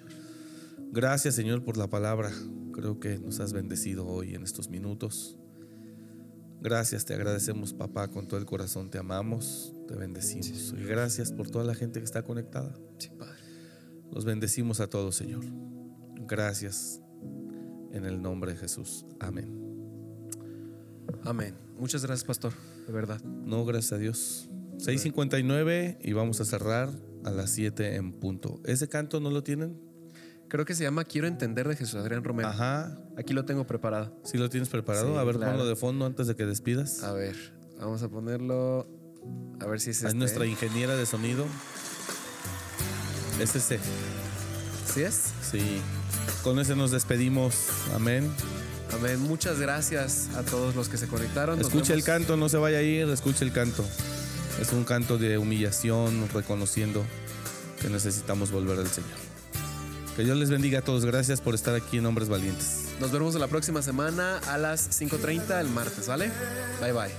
S3: Gracias Señor por la palabra. Creo que nos has bendecido hoy en estos minutos. Gracias, te agradecemos papá con todo el corazón. Te amamos, te bendecimos. Y gracias por toda la gente que está conectada.
S2: Sí, Padre.
S3: Los bendecimos a todos Señor. Gracias en el nombre de Jesús. Amén.
S2: Amén. Muchas gracias, Pastor. De verdad.
S3: No, gracias a Dios. 6.59 y vamos a cerrar a las 7 en punto. ¿Ese canto no lo tienen?
S2: Creo que se llama Quiero entender de Jesús Adrián Romero.
S3: Ajá.
S2: Aquí lo tengo preparado.
S3: ¿Sí lo tienes preparado?
S2: Sí,
S3: a ver,
S2: claro.
S3: ponlo de fondo antes de que despidas.
S2: A ver, vamos a ponerlo. A ver si es
S3: Es
S2: este.
S3: nuestra ingeniera de sonido. Es ese.
S2: ¿Sí es?
S3: Sí. Con ese nos despedimos. Amén.
S2: Amén. Muchas gracias a todos los que se conectaron. Nos
S3: Escuche el canto, no se vaya a ir, escuche el canto. Es un canto de humillación, reconociendo que necesitamos volver al Señor. Que Dios les bendiga a todos. Gracias por estar aquí en Hombres Valientes.
S2: Nos vemos la próxima semana a las 5.30 el martes, ¿vale? Bye bye.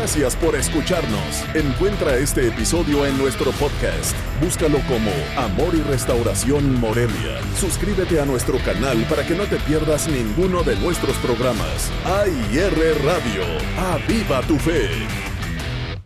S1: Gracias por escucharnos. Encuentra este episodio en nuestro podcast. Búscalo como Amor y Restauración Morelia. Suscríbete a nuestro canal para que no te pierdas ninguno de nuestros programas. AIR Radio. ¡Aviva tu fe!